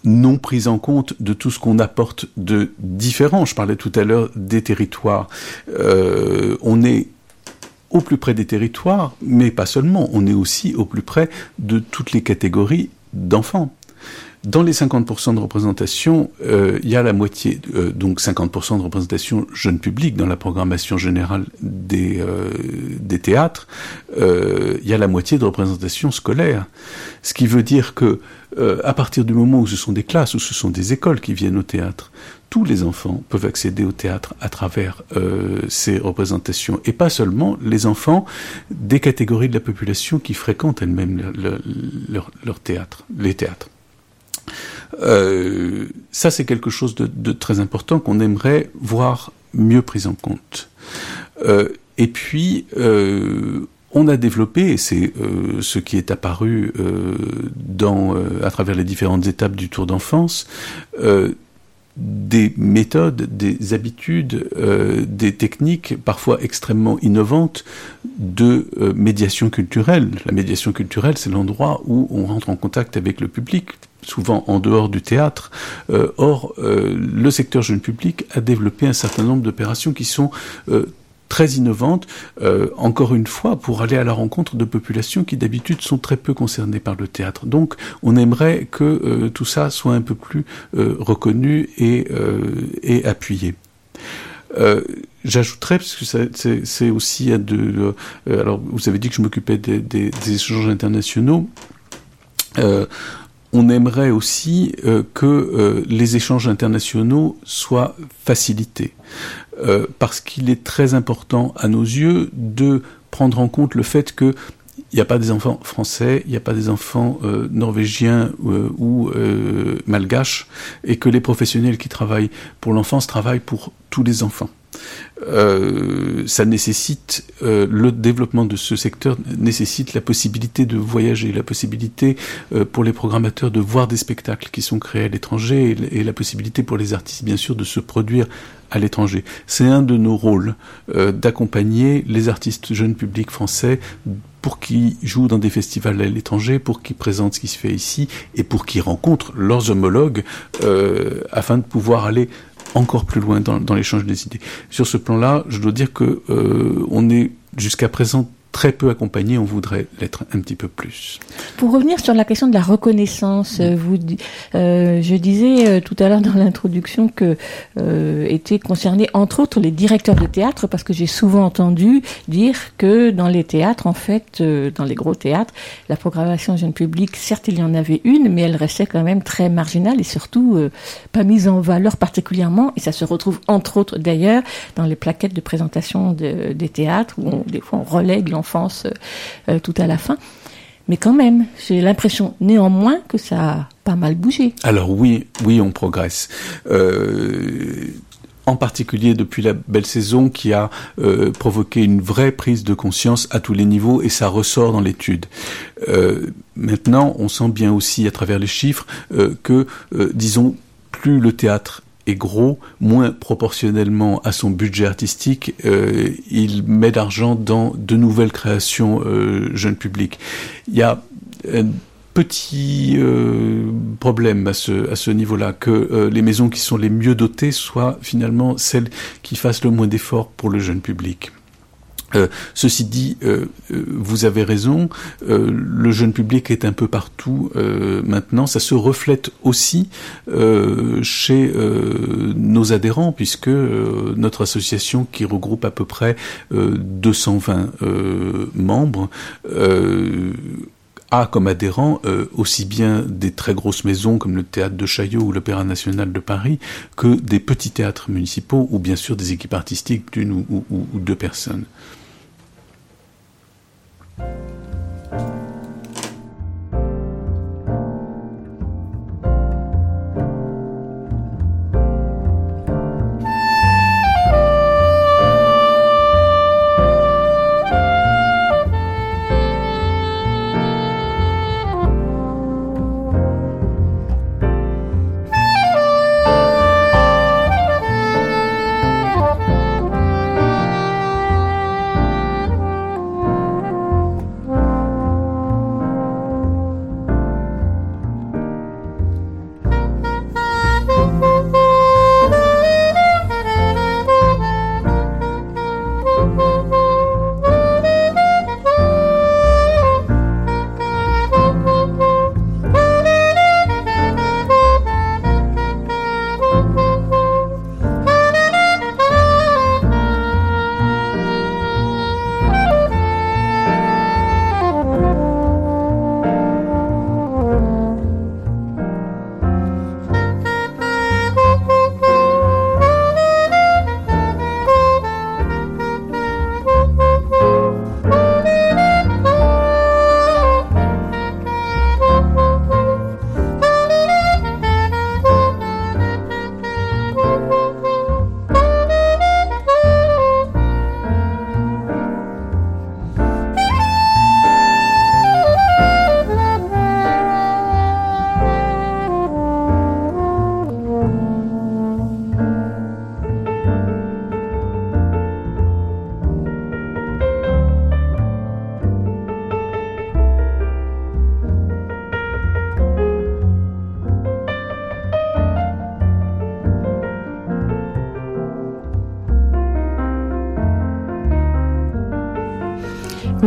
non prise en compte de tout ce qu'on apporte de différent. Je parlais tout à l'heure des territoires. On est au plus près des territoires, mais pas seulement, on est aussi au plus près de toutes les catégories d'enfants. Dans les 50% de représentation, euh, il y a la moitié, euh, donc 50% de représentation jeune public dans la programmation générale des, euh, des théâtres, euh, il y a la moitié de représentation scolaire. Ce qui veut dire que euh, à partir du moment où ce sont des classes, où ce sont des écoles qui viennent au théâtre, tous les enfants peuvent accéder au théâtre à travers euh, ces représentations, et pas seulement les enfants des catégories de la population qui fréquentent elles-mêmes le- le- leur, leur théâtre, les théâtres. Euh, ça, c'est quelque chose de, très important qu'on aimerait voir mieux pris en compte. Euh, et puis, euh, on a développé, et c'est euh, ce qui est apparu euh, dans, euh, à travers les différentes étapes du Tour d'enfance, euh, des méthodes, des habitudes, euh, des techniques parfois extrêmement innovantes de médiation culturelle. La médiation culturelle, c'est l'endroit où on rentre en contact avec le public, souvent en dehors du théâtre. Euh, or, euh, le secteur jeune public a développé un certain nombre d'opérations qui sont euh, très innovantes, encore une fois, pour aller à la rencontre de populations qui d'habitude sont très peu concernées par le théâtre. Donc, on aimerait que tout ça soit un peu plus reconnu et, appuyé. J'ajouterais, parce c'est aussi un de... alors, vous avez dit que je m'occupais des, échanges internationaux. On aimerait aussi euh, que euh, les échanges internationaux soient facilités, euh, parce qu'il est très important à nos yeux de prendre en compte le fait que il n'y a pas des enfants français, il n'y a pas des enfants norvégiens ou malgaches, et que les professionnels qui travaillent pour l'enfance travaillent pour tous les enfants. Euh, ça nécessite euh, le développement de ce secteur nécessite la possibilité de voyager, la possibilité euh, pour les programmateurs de voir des spectacles qui sont créés à l'étranger et, et, la possibilité pour les artistes bien sûr de se produire à l'étranger. C'est un de nos rôles d'accompagner les artistes jeunes publics français pour qu'ils jouent dans des festivals à l'étranger, pour qu'ils présentent ce qui se fait ici et pour qu'ils rencontrent leurs homologues afin de pouvoir aller encore plus loin dans, l'échange des idées. Sur ce plan-là, je dois dire que euh, on est jusqu'à présent très peu accompagné, on voudrait l'être un petit peu plus. Pour revenir sur la question de la reconnaissance, euh, vous, euh, je disais euh, tout à l'heure dans l'introduction que euh, étaient concernés entre autres les directeurs de théâtre, parce que j'ai souvent entendu dire que dans les théâtres, en fait, euh, dans les gros théâtres, la programmation jeune public, certes il y en avait une, mais elle restait quand même très marginale et surtout pas mise en valeur particulièrement, et ça se retrouve entre autres d'ailleurs dans les plaquettes de présentation de, des théâtres, où on, des fois on relègue l'enfant enfance euh, tout à la fin. Mais quand même, j'ai l'impression néanmoins que ça a pas mal bougé. Alors oui, oui, on progresse. Euh, en particulier depuis la belle saison qui a euh, provoqué une vraie prise de conscience à tous les niveaux et ça ressort dans l'étude. Euh, maintenant, on sent bien aussi à travers les chiffres euh, que, disons, plus le théâtre est gros, moins proportionnellement à son budget artistique, euh, il met d'argent dans de nouvelles créations euh, jeunes publics. Il y a un petit euh, problème à ce, à ce niveau-là, que les maisons qui sont les mieux dotées soient finalement celles qui fassent le moins d'efforts pour le jeune public. Euh, ceci dit, euh, vous avez raison, euh, le jeune public est un peu partout euh, maintenant, ça se reflète aussi euh, chez euh, nos adhérents, puisque euh, notre association qui regroupe à peu près euh, 220 euh, membres euh, a comme adhérents euh, aussi bien des très grosses maisons comme le théâtre de Chaillot ou l'Opéra national de Paris que des petits théâtres municipaux ou bien sûr des équipes artistiques d'une ou deux personnes. Thank you.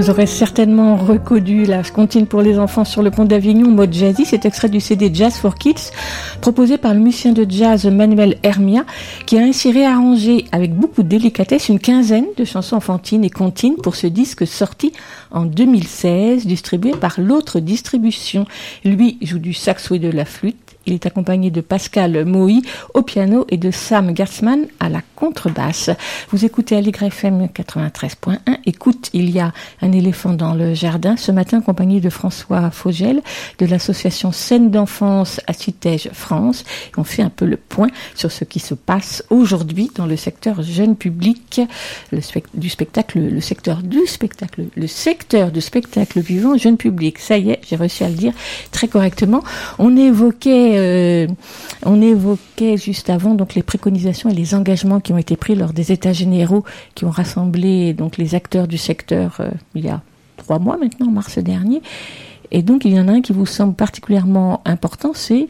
Vous aurez certainement reconnu la comptine pour les enfants sur le pont d'Avignon, mode jazzy. C'est extrait du CD Jazz for Kids, proposé par le musicien de jazz Manuel Hermia, qui a ainsi réarrangé avec beaucoup de délicatesse une quinzaine de chansons enfantines et comptines pour ce disque sorti en 2016, distribué par l'autre distribution. Lui joue du saxo et de la flûte Il est accompagné de Pascal Moï au piano et de Sam Gertzman à la contrebasse. Vous écoutez Aligre FM 93.1. Écoute, il y a un éléphant dans le jardin. Ce matin, accompagné de François Fogel de l'association Scène d'enfance à Citège France. On fait un peu le point sur ce qui se passe aujourd'hui dans le secteur jeune public, le du spectacle, le secteur du spectacle, le secteur du spectacle vivant jeune public. Ça y est, j'ai réussi à le dire très correctement. On évoquait, euh, on évoquait juste avant donc les préconisations et les engagements qui ont été pris lors des États généraux qui ont rassemblé donc les acteurs du secteur euh, il y a trois mois maintenant, en mars dernier. Et donc il y en a un qui vous semble particulièrement important, c'est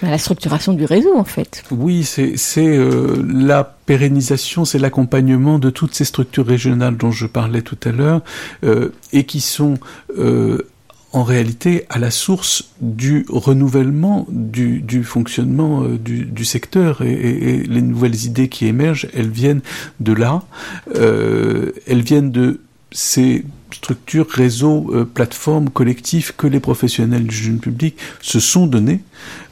bah, la structuration du réseau, en fait. Oui, c'est euh, la pérennisation, c'est l'accompagnement de toutes ces structures régionales dont je parlais tout à l'heure, et qui sont en réalité à la source du renouvellement du, du fonctionnement euh, du, secteur. Et, et, les nouvelles idées qui émergent, elles viennent de là, euh, elles viennent de ces structures, réseaux, euh, plateformes, collectifs que les professionnels du jeune public se sont donnés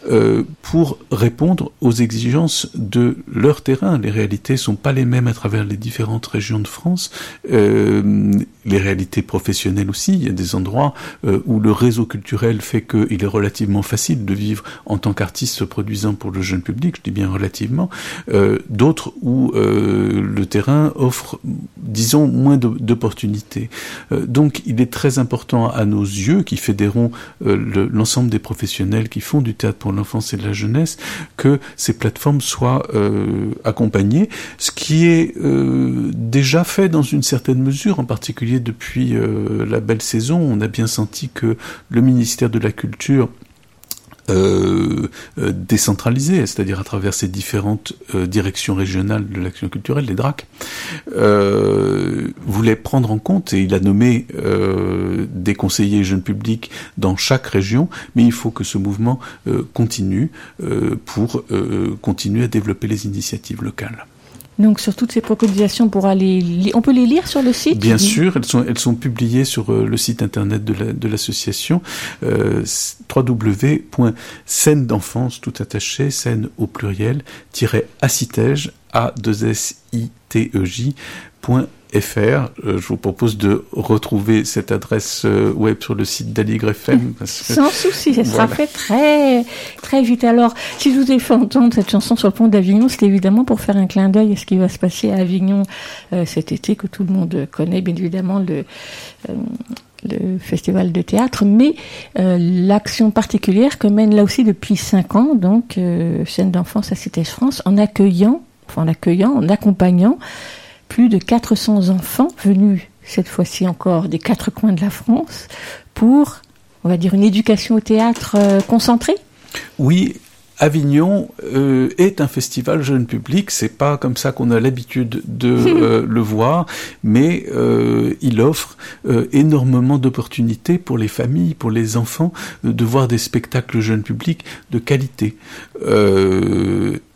euh, pour répondre aux exigences de leur terrain. Les réalités sont pas les mêmes à travers les différentes régions de France. Euh, les réalités professionnelles aussi. Il y a des endroits euh, où le réseau culturel fait qu'il est relativement facile de vivre en tant qu'artiste produisant pour le jeune public. Je dis bien relativement. Euh, d'autres où le terrain offre, disons, moins d'opportunités. Donc, il est très important à nos yeux, qui fédérons l'ensemble des professionnels qui font du théâtre pour l'enfance et de la jeunesse, que ces plateformes soient euh, accompagnées, ce qui est euh, déjà fait dans une certaine mesure, en particulier depuis euh, la belle saison. On a bien senti que le ministère de la Culture euh, euh, décentralisée, c'est-à-dire à travers ces différentes euh, directions régionales de l'action culturelle, les DRAC, euh, voulait prendre en compte, et il a nommé des conseillers jeunes publics dans chaque région, mais il faut que ce mouvement continue pour continuer à développer les initiatives locales. Donc sur toutes ces préconisations pour aller, on peut les lire sur le site? Bien sûr, elles sont elles sont publiées sur euh, le site internet de l'association la, de euh, www.scène d'enfance tout attaché scène au pluriel acitège a 2 s i t e j fr. Euh, je vous propose de retrouver cette adresse euh, web sur le site d'Aligre FM. [LAUGHS] Sans souci, ça sera fait très très vite. Alors, si je vous ai fait entendre cette chanson sur le pont d'Avignon, c'est évidemment pour faire un clin d'œil à ce qui va se passer à Avignon euh, cet été, que tout le monde connaît, bien évidemment, le le festival de théâtre, mais l'action particulière que mène là aussi depuis cinq ans, donc chaîne d'enfance à Cité France, en accueillant, enfin en accueillant, en accompagnant plus de 400 enfants venus cette fois-ci encore des quatre coins de la France pour, on va dire, une éducation au théâtre euh, concentrée? Oui, Avignon euh, est un festival jeune public, c'est pas comme ça qu'on a l'habitude de [LAUGHS] euh, le voir, mais euh, il offre euh, énormément d'opportunités pour les familles, pour les enfants, de voir des spectacles jeunes publics de qualité.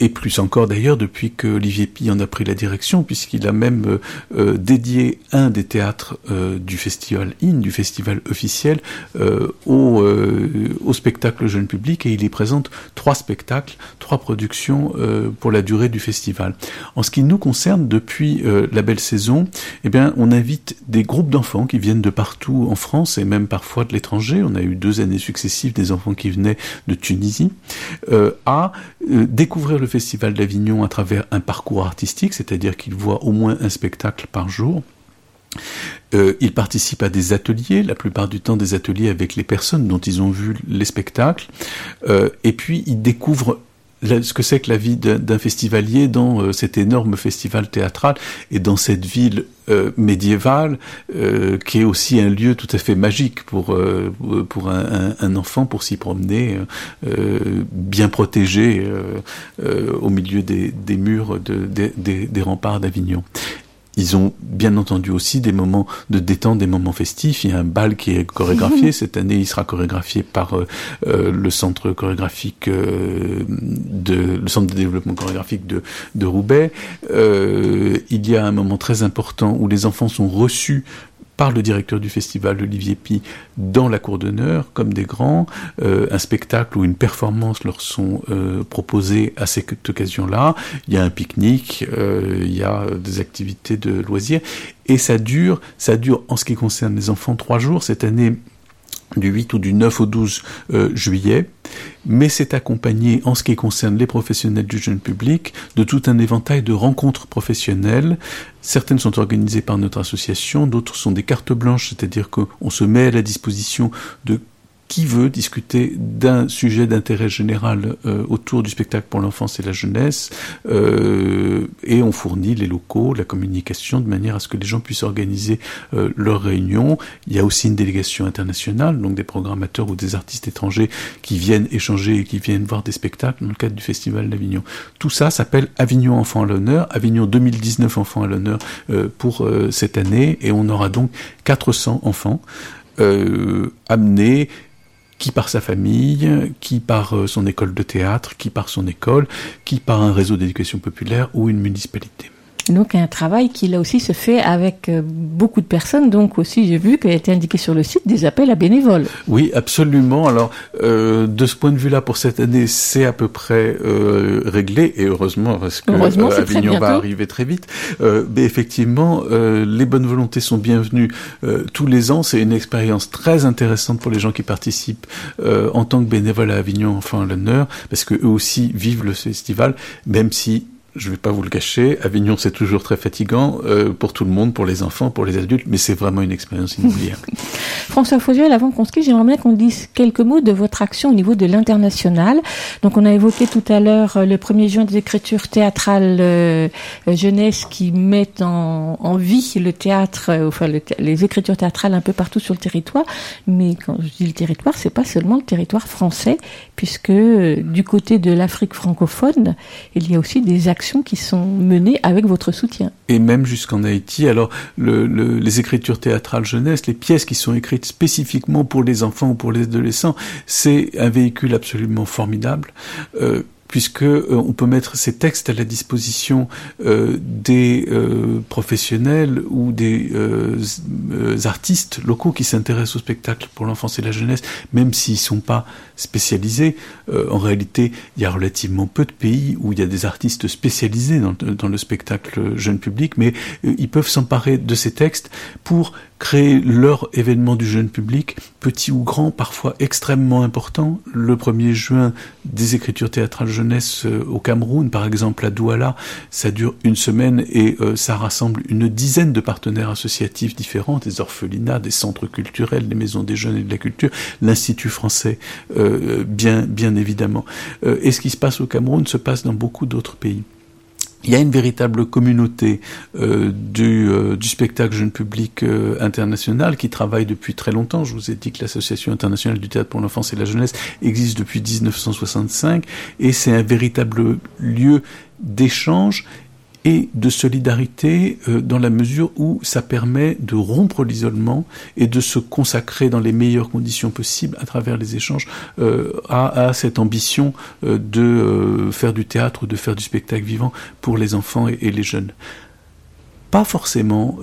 et plus encore d'ailleurs depuis que Olivier Pi en a pris la direction, puisqu'il a même dédié un des théâtres du festival IN, du festival officiel, au, au spectacle jeune public, et il y présente trois spectacles trois productions euh, pour la durée du festival. En ce qui nous concerne, depuis euh, la belle saison, eh on invite des groupes d'enfants qui viennent de partout en France et même parfois de l'étranger. On a eu deux années successives des enfants qui venaient de Tunisie euh, à découvrir le festival d'Avignon à travers un parcours artistique, c'est-à-dire qu'ils voient au moins un spectacle par jour. Euh, ils participent à des ateliers, la plupart du temps des ateliers avec les personnes dont ils ont vu les spectacles, euh, et puis ils découvrent ce que c'est que la vie d'un festivalier dans euh, cet énorme festival théâtral et dans cette ville euh, médiévale qui est aussi un lieu tout à fait magique pour un, enfant pour s'y promener bien protégé au milieu des, murs de, des, des remparts d'Avignon. Ils ont bien entendu aussi des moments de détente, des moments festifs. Il y a un bal qui est chorégraphié. [LAUGHS] Cette année, il sera chorégraphié par euh, euh, le centre chorégraphique euh, de le centre de développement chorégraphique de, de Roubaix. Il y a un moment très important où les enfants sont reçus par le directeur du festival, Olivier Pi, dans la cour d'honneur, comme des grands. Euh, un spectacle ou une performance leur sont euh, proposés à cette occasion-là. Il y a un pique-nique, euh, il y a des activités de loisirs. Et ça dure, ça dure en ce qui concerne les enfants trois jours. Cette année, du 8 ou du 9 au 12 euh, juillet, mais c'est accompagné, en ce qui concerne les professionnels du jeune public, de tout un éventail de rencontres professionnelles. Certaines sont organisées par notre association, d'autres sont des cartes blanches, c'est-à-dire qu'on se met à la disposition de qui veut discuter d'un sujet d'intérêt général euh, autour du spectacle pour l'enfance et la jeunesse, euh, et on fournit les locaux, la communication, de manière à ce que les gens puissent organiser euh, leurs réunions. Il y a aussi une délégation internationale, donc des programmateurs ou des artistes étrangers qui viennent échanger et qui viennent voir des spectacles dans le cadre du Festival d'Avignon. Tout ça s'appelle Avignon Enfants à l'honneur, Avignon 2019 Enfants à l'honneur euh, pour euh, cette année, et on aura donc 400 enfants. Euh, amenés qui par sa famille, qui par euh, son école de théâtre, qui par son école, qui par un réseau d'éducation populaire ou une municipalité. Donc un travail qui là aussi se fait avec euh, beaucoup de personnes. Donc aussi j'ai vu qu'il a été indiqué sur le site des appels à bénévoles. Oui, absolument. Alors euh, de ce point de vue-là, pour cette année, c'est à peu près euh, réglé et heureusement parce que Heureusement, euh, Avignon va arriver très vite. Euh, mais effectivement, euh, les bonnes volontés sont bienvenues euh, tous les ans. C'est une expérience très intéressante pour les gens qui participent euh, en tant que bénévoles à Avignon Enfants à l'honneur, parce que eux aussi vivent le festival, même si je vais pas vous le cacher, Avignon c'est toujours très fatigant euh, pour tout le monde, pour les enfants, pour les adultes, mais c'est vraiment une expérience inoubliable. [LAUGHS] François Fauziel, avant qu'on se quitte, j'aimerais bien qu'on dise quelques mots de votre action au niveau de l'international. Donc, on a évoqué tout à l'heure euh, le 1er juin des écritures théâtrales euh, euh, jeunesse qui mettent en, en vie le théâtre, euh, enfin le thé- les écritures théâtrales un peu partout sur le territoire. Mais quand je dis le territoire, c'est pas seulement le territoire français, puisque euh, du côté de l'Afrique francophone, il y a aussi des actions qui sont menées avec votre soutien. et même jusqu'en Haïti. Alors, le, le- les écritures théâtrales jeunesse, les pièces qui sont écrites spécifiquement pour les enfants ou pour les adolescents, c'est un véhicule absolument formidable. Euh, puisque euh, on peut mettre ces textes à la disposition euh, des euh, professionnels ou des artistes locaux qui s'intéressent au spectacle pour l'enfance et la jeunesse, même s'ils sont pas spécialisés. En réalité, il y a relativement peu de pays où il y a des artistes spécialisés dans, le- spectacle jeune public, mais ils peuvent s'emparer de ces textes pour créer leur événement du jeune public, petit ou grand, parfois extrêmement important. Le 1er juin, des écritures théâtrales jeunesse euh, au Cameroun, par exemple à Douala, ça dure une semaine et euh, ça rassemble une dizaine de partenaires associatifs différents, des orphelinats, des centres culturels, des maisons des jeunes et de la culture, l'Institut français, euh, bien, bien évidemment. Et ce qui se passe au Cameroun se passe dans beaucoup d'autres pays. Il y a une véritable communauté euh, du, euh, du spectacle jeune public euh, international qui travaille depuis très longtemps. Je vous ai dit que l'Association internationale du théâtre pour l'enfance et la jeunesse existe depuis 1965 et c'est un véritable lieu d'échange et de solidarité euh, dans la mesure où ça permet de rompre l'isolement et de se consacrer dans les meilleures conditions possibles à travers les échanges euh, à, cette ambition euh, de faire du théâtre ou de faire du spectacle vivant pour les enfants et, les jeunes. Pas forcément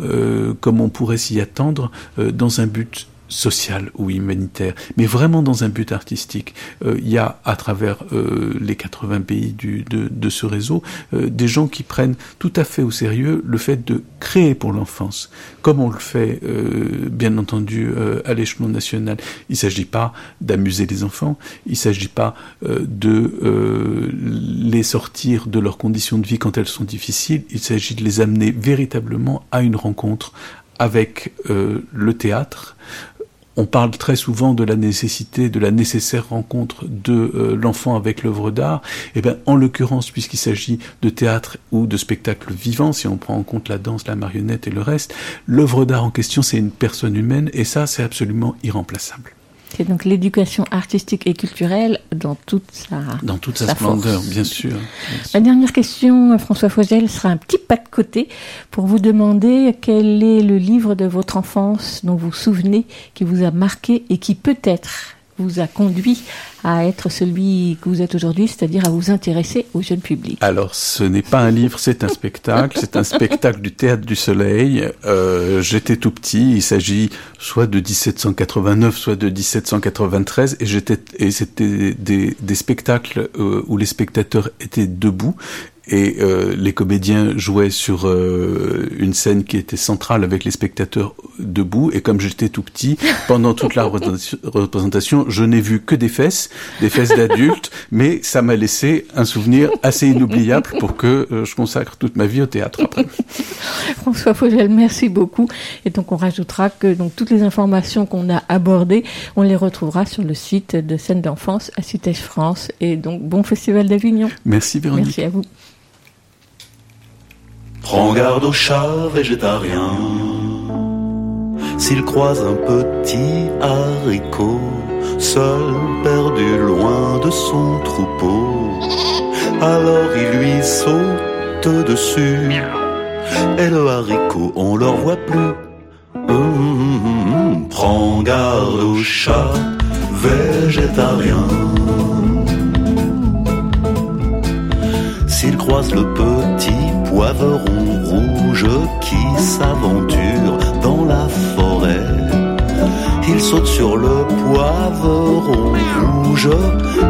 comme on pourrait s'y attendre dans un but social ou humanitaire, mais vraiment dans un but artistique. Euh, Il y a à travers euh, les 80 pays du, de, de ce réseau euh, des gens qui prennent tout à fait au sérieux le fait de créer pour l'enfance, comme on le fait euh, bien entendu euh, à l'échelon national. Il ne s'agit pas d'amuser les enfants, il ne s'agit pas euh, de les sortir de leurs conditions de vie quand elles sont difficiles, il s'agit de les amener véritablement à une rencontre avec le théâtre, on parle très souvent de la nécessité, de la nécessaire rencontre de euh, l'enfant avec l'œuvre d'art. Et bien, en l'occurrence, puisqu'il s'agit de théâtre ou de spectacle vivant, si on prend en compte la danse, la marionnette et le reste, l'œuvre d'art en question, c'est une personne humaine, et ça, c'est absolument irremplaçable. C'est donc l'éducation artistique et culturelle dans toute sa Dans toute sa, Sa splendeur, force. bien sûr. La dernière question, François Fauzel, sera un petit pas de côté pour vous demander quel est le livre de votre enfance dont vous vous souvenez, qui vous a marqué et qui peut-être vous a conduit à être celui que vous êtes aujourd'hui, c'est-à-dire à vous intéresser au jeune public Alors, ce n'est pas un livre, c'est un spectacle. c'est un spectacle du Théâtre du Soleil. Euh, J'étais tout petit. Il s'agit soit de 1789, soit de 1793, et j'étais c'était des, des, spectacles euh, où les spectateurs étaient debout et euh, les comédiens jouaient sur euh, une scène qui était centrale avec les spectateurs debout. Et comme j'étais tout petit [LAUGHS] pendant toute la représentation je n'ai vu que des fesses des fesses d'adultes. [LAUGHS] Mais ça m'a laissé un souvenir assez inoubliable pour que euh, je consacre toute ma vie au théâtre après. [LAUGHS] François Fogel merci beaucoup. Et donc on rajoutera que donc toutes les informations qu'on a abordées on les retrouvera sur le site de scène d'enfance à Citège France et donc bon festival d'Avignon. Merci Véronique. Merci à vous Prends garde au chat végétarien. S'il croise un petit haricot, seul perdu loin de son troupeau, alors il lui saute dessus. Et le haricot, on le voit plus. Hum, prends garde au chat végétarien. S'il croise le petit poivron rouge qui s'aventure dans la forêt. Il saute sur le poivron rouge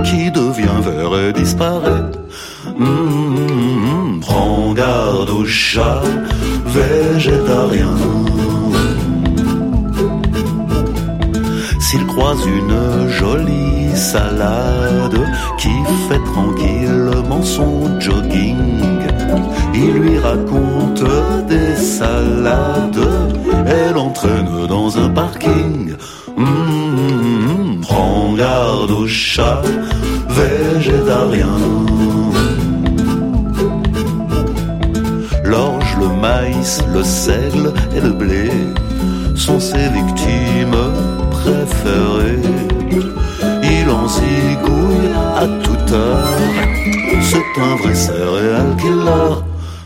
qui devient vert et disparaît. Mmh, prends garde au chat végétarien. S'il croise une jolie salade qui fait tranquillement son jogging, il lui raconte des salades, elle entraîne dans un parking. Mmh, prends garde au chat végétarien. L'orge, le maïs, le seigle et le blé sont ses victimes préférées. Il en zigouille à toute heure. C'est un vrai céréal killer.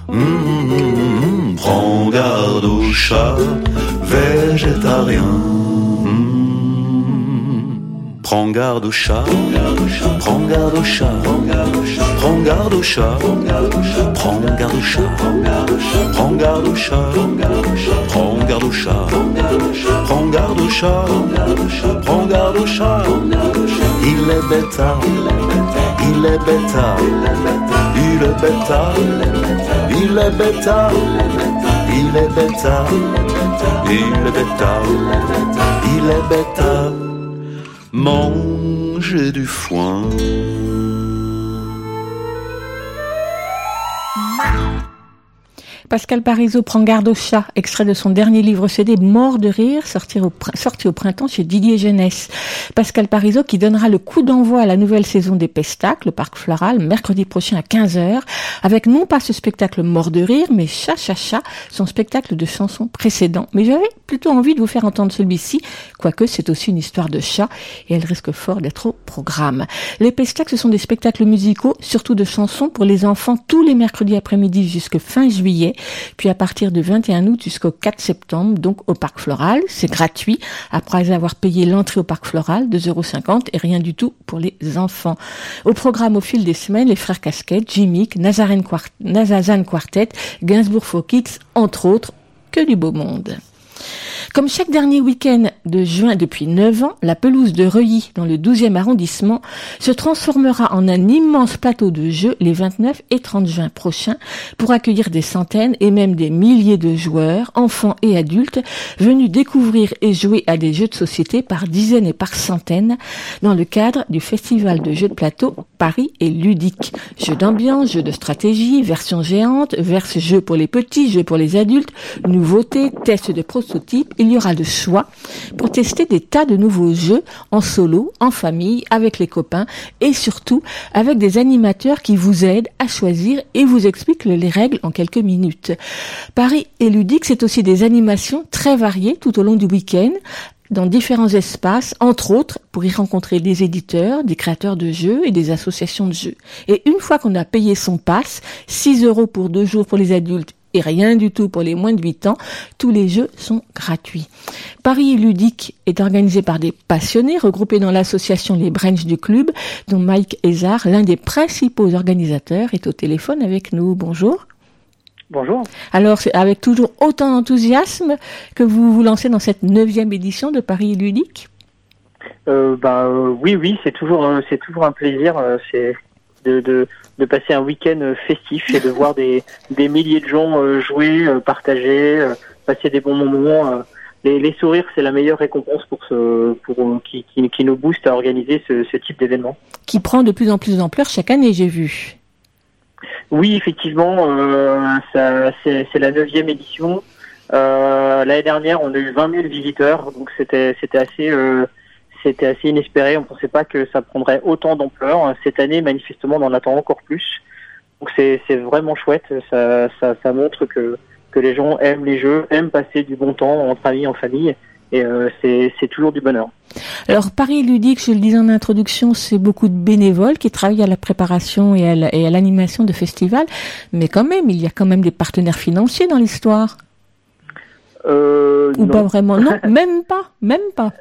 Mmh, prends garde au chat végétarien. Mmh, prends garde au chat, chat, Prends garde au chat, prends garde au chat, prends garde au chat, prends garde au chat, prends garde au chat, prends garde au chat, prends garde au chat, prends garde au chat, il est bêta, hein. il est bêta, hein. il est bêta, hein. il est bêta, il est bêta, il est bêta, il est bêta manger du foin. Pascal Parizeau prend garde au chat, extrait de son dernier livre CD Mort de rire, sorti au, printemps chez Didier Jeunesse. Pascal Parizeau qui donnera le coup d'envoi à la nouvelle saison des Pestacles, le parc floral, mercredi prochain à 15h, avec non pas ce spectacle Mort de rire, mais Chat Chat Chat, son spectacle de chansons précédent. Mais j'avais plutôt envie de vous faire entendre celui-ci, quoique c'est aussi une histoire de chat, et elle risque fort d'être au programme. Les Pestacles, ce sont des spectacles musicaux, surtout de chansons pour les enfants tous les mercredis après-midi jusqu'à fin juillet puis à partir du 21 août jusqu'au 4 septembre, donc au Parc Floral. C'est gratuit, après avoir payé l'entrée au Parc Floral, 2,50 euros et rien du tout pour les enfants. Au programme au fil des semaines, les frères Casquette, Jimmick, Nazarene Quartet, Gainsbourg for Kids, entre autres, que du beau monde. Comme chaque dernier week-end de juin depuis 9 ans, la pelouse de Reuilly, dans le 12e arrondissement, se transformera en un immense plateau de jeux les 29 et 30 juin prochains pour accueillir des centaines et même des milliers de joueurs, enfants et adultes, venus découvrir et jouer à des jeux de société par dizaines et par centaines dans le cadre du festival de jeux de plateau Paris et ludique. Jeux d'ambiance, jeux de stratégie, version géante, verse jeux pour les petits, jeux pour les adultes, nouveautés, tests de prototypes, il y aura le choix pour tester des tas de nouveaux jeux en solo, en famille, avec les copains et surtout avec des animateurs qui vous aident à choisir et vous expliquent les règles en quelques minutes. Paris et ludique, c'est aussi des animations très variées tout au long du week-end dans différents espaces, entre autres pour y rencontrer des éditeurs, des créateurs de jeux et des associations de jeux. Et une fois qu'on a payé son pass, 6 euros pour deux jours pour les adultes et rien du tout pour les moins de 8 ans. Tous les jeux sont gratuits. Paris ludique est organisé par des passionnés regroupés dans l'association Les Branches du Club, dont Mike Ezard, l'un des principaux organisateurs, est au téléphone avec nous. Bonjour. Bonjour. Alors, c'est avec toujours autant d'enthousiasme que vous vous lancez dans cette neuvième édition de Paris ludique? Euh, bah, euh, oui, oui, c'est toujours, euh, c'est toujours un plaisir. euh, c'est de, de, de passer un week-end euh, festif et de voir des, des milliers de gens euh, jouer, euh, partager, passer des bons moments. les, les sourires, c'est la meilleure récompense pour ce, pour qui, qui, qui nous booste à organiser ce, ce type d'événement. qui prend de plus en plus d'ampleur chaque année, j'ai vu. Oui, effectivement, euh, c'est, la neuvième édition. Euh, l'année dernière, on a eu 20 000 visiteurs, donc c'était, c'était assez, euh, c'était assez inespéré. On ne pensait pas que ça prendrait autant d'ampleur. Cette année, manifestement, on en attend encore plus. Donc c'est, vraiment chouette. Ça, montre que, les gens aiment les jeux, aiment passer du bon temps entre amis, en famille, et euh, c'est, toujours du bonheur. Alors Paris ludique, je le disais en introduction, c'est beaucoup de bénévoles qui travaillent à la préparation et à l'animation de festivals, mais quand même, il y a quand même des partenaires financiers dans l'histoire. Euh, Ou non. pas vraiment Non, [LAUGHS] même pas, même pas.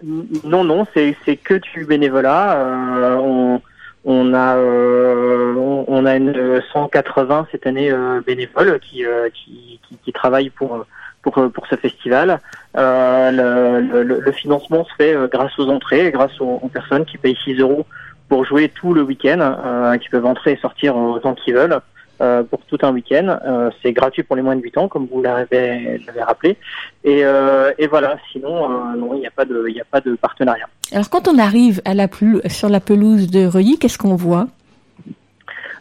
Non, non, c'est c'est que du bénévolat. Euh, on, on a euh, on, on a une 180 cette année euh, bénévoles qui, euh, qui, qui qui travaillent pour pour pour ce festival. Euh, le, le, le financement se fait euh, grâce aux entrées, grâce aux, aux personnes qui payent 6 euros pour jouer tout le week-end, euh, qui peuvent entrer et sortir autant qu'ils veulent. Euh, pour tout un week-end, Euh, c'est gratuit pour les moins de 8 ans, comme vous l'avez rappelé. Et, euh, et voilà. Sinon, non, il n'y a pas de, il n'y a pas de partenariat. Alors quand on arrive à la pel- sur la pelouse de Reuilly, qu'est-ce qu'on voit?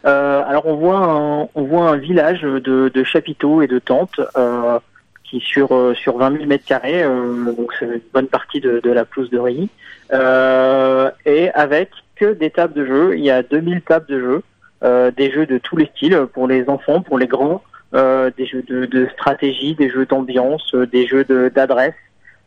Alors on voit un, on voit un village de, de chapiteaux et de tentes qui sur euh, sur 20 000 mètres carrés, donc c'est une bonne partie de, de la pelouse de Reuilly, et avec que des tables de jeu. Il y a 2000 tables de jeu, des jeux de tous les styles pour les enfants, pour les grands, euh, des jeux de, de stratégie, des jeux d'ambiance, euh, des jeux d'adresse.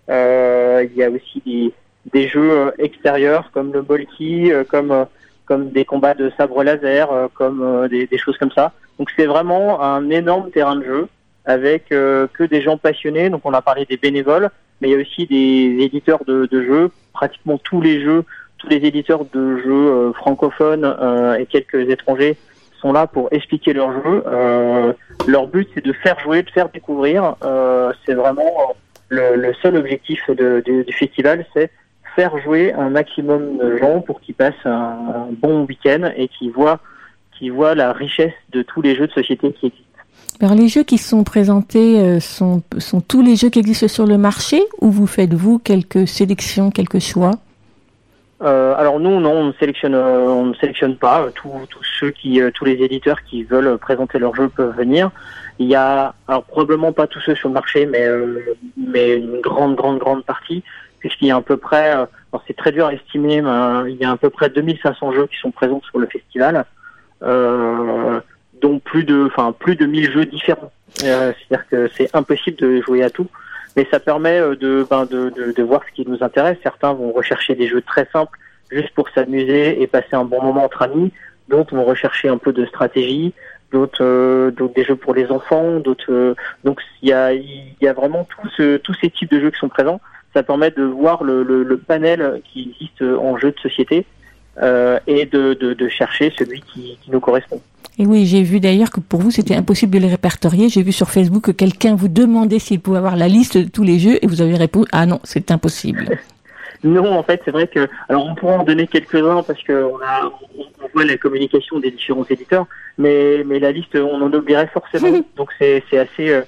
Euh, il y a aussi des, des jeux euh, extérieurs comme le euh, comme euh, comme des combats de sabre laser, euh, comme euh, des, des choses comme ça. Donc c'est vraiment un énorme terrain de jeu avec euh, que des gens passionnés. Donc on a parlé des bénévoles, mais il y a aussi des éditeurs de, de jeux. Pratiquement tous les jeux, tous les éditeurs de jeux euh, francophones euh, et quelques étrangers sont là pour expliquer leurs jeux. Euh, leur but c'est de faire jouer, de faire découvrir. C'est vraiment le, seul objectif du- festival, c'est faire jouer un maximum de gens pour qu'ils passent un, un bon week-end et qu'ils voient, qu'ils voient la richesse de tous les jeux de société qui existent. Alors les jeux qui sont présentés sont, sont tous les jeux qui existent sur le marché ou vous faites vous quelques sélections, quelques choix? Euh, alors nous, non, on ne sélectionne, euh, on ne sélectionne pas. Euh, Tous, tous ceux qui, euh, tous les éditeurs qui veulent présenter leur jeu peuvent venir. Il y a, alors probablement pas tous ceux sur le marché, mais euh, mais une grande, grande, grande partie, puisqu'il y a à peu près, euh, alors c'est très dur à estimer, mais il y a à peu près 2500 jeux qui sont présents sur le festival, dont plus de, enfin plus de 1000 jeux différents. C'est-à-dire que c'est impossible de jouer à tout mais ça permet euh, de, ben, de, voir ce qui nous intéresse. Certains vont rechercher des jeux très simples juste pour s'amuser et passer un bon moment entre amis. D'autres vont rechercher un peu de stratégie. D'autres, euh, des jeux pour les enfants. D'autres, euh, donc il y a, vraiment tout ce, tous ces types de jeux qui sont présents. Ça permet de voir le, le, le panel qui existe en jeu de société euh, et de, de, de chercher celui qui, qui nous correspond. Et oui, j'ai vu d'ailleurs que pour vous c'était impossible de les répertorier. J'ai vu sur Facebook que quelqu'un vous demandait s'il pouvait avoir la liste de tous les jeux et vous avez répondu ah non, c'est impossible. [LAUGHS] Non, en fait, c'est vrai que, alors on pourra en donner quelques-uns parce que on a, on, on voit la communication des différents éditeurs, mais, mais la liste, on en oublierait forcément. [LAUGHS] Donc c'est, c'est assez, euh,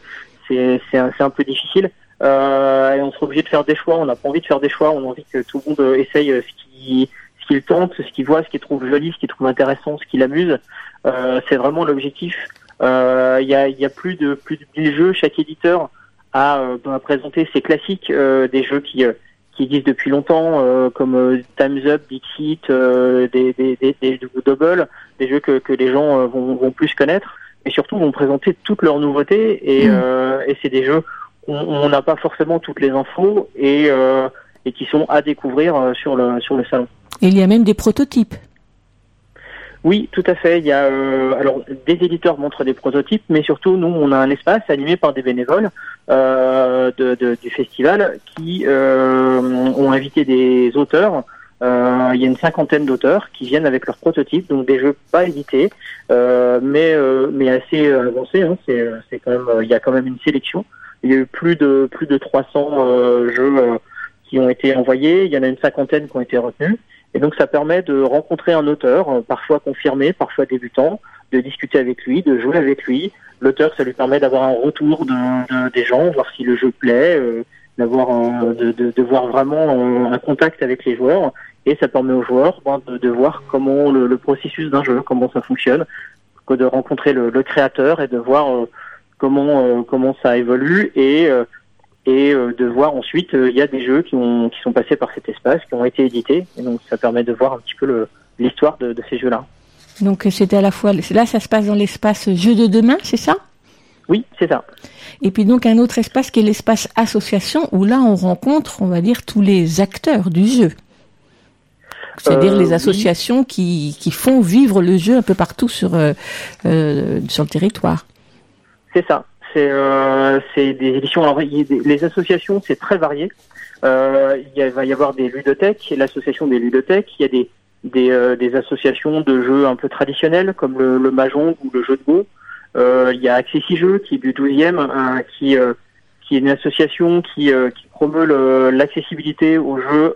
c'est, c'est un, c'est un peu difficile. Euh, et on sera obligé de faire des choix. On n'a pas envie de faire des choix. On a envie que tout le monde essaye ce qui, qu'il tente, ce qu'il voit, ce qu'il trouve joli, ce qu'il trouve intéressant, ce qui l'amuse. Euh, c'est vraiment l'objectif. Euh, Il y, a, y a plus de plus de 1000 jeux. Chaque éditeur a, euh, a présenté ses classiques, euh, des jeux qui euh, qui existent depuis longtemps, euh, comme euh, Time's Up, Dixit, euh, des, des, des, des Double, des jeux que, que les gens euh, vont, vont plus connaître, et surtout vont présenter toutes leurs nouveautés, et, euh, et c'est des jeux où on n'a pas forcément toutes les infos, et, euh, et qui sont à découvrir euh, sur le, sur le salon. Et il y a même des prototypes. Oui, tout à fait. Il y a euh, alors des éditeurs montrent des prototypes, mais surtout nous on a un espace animé par des bénévoles euh, de, de- du festival qui euh, ont invité des auteurs. Il y a une cinquantaine d'auteurs qui viennent avec leurs prototypes, donc des jeux pas édités, mais mais assez avancés. Hein. C'est c'est quand même il y a quand même une sélection. Il y a eu plus de plus de 300 euh, jeux qui ont été envoyés. Il y en a une cinquantaine qui ont été retenus. Et donc ça permet de rencontrer un auteur, euh, parfois confirmé, parfois débutant, de discuter avec lui, de jouer avec lui. L'auteur, ça lui permet d'avoir un retour de, de- des gens, voir si le jeu plaît, euh, d'avoir un- de, de, voir vraiment euh, un contact avec les joueurs. Et ça permet aux joueurs ben, de, de voir comment le, le processus d'un jeu, comment ça fonctionne, que de rencontrer le, le créateur et de voir euh, comment euh, comment ça évolue et euh, et euh, de voir ensuite euh, il y a des jeux qui ont qui sont passés par cet espace qui ont été édités et donc ça permet de voir un petit peu l'histoire de, de ces jeux là Donc c'était à la fois là ça se passe dans l'espace jeu de demain, c'est ça? Oui, c'est ça. Et puis donc un autre espace qui est l'espace association où là on rencontre, on va dire, tous les acteurs du jeu. C'est-à-dire Euh, les oui. associations qui, qui font vivre le jeu un peu partout sur, euh, sur le territoire. c'est ça c'est euh, des éditions alors y les associations c'est très varié euh, il va y avoir des ludothèques l'association des ludothèques il y a des des, euh, des associations de jeux un peu traditionnels comme le, le mahjong ou le jeu de go Euh, il y a Accessi Jeux qui est du 12e euh, qui qui est une association qui, qui promeut l'accessibilité aux jeux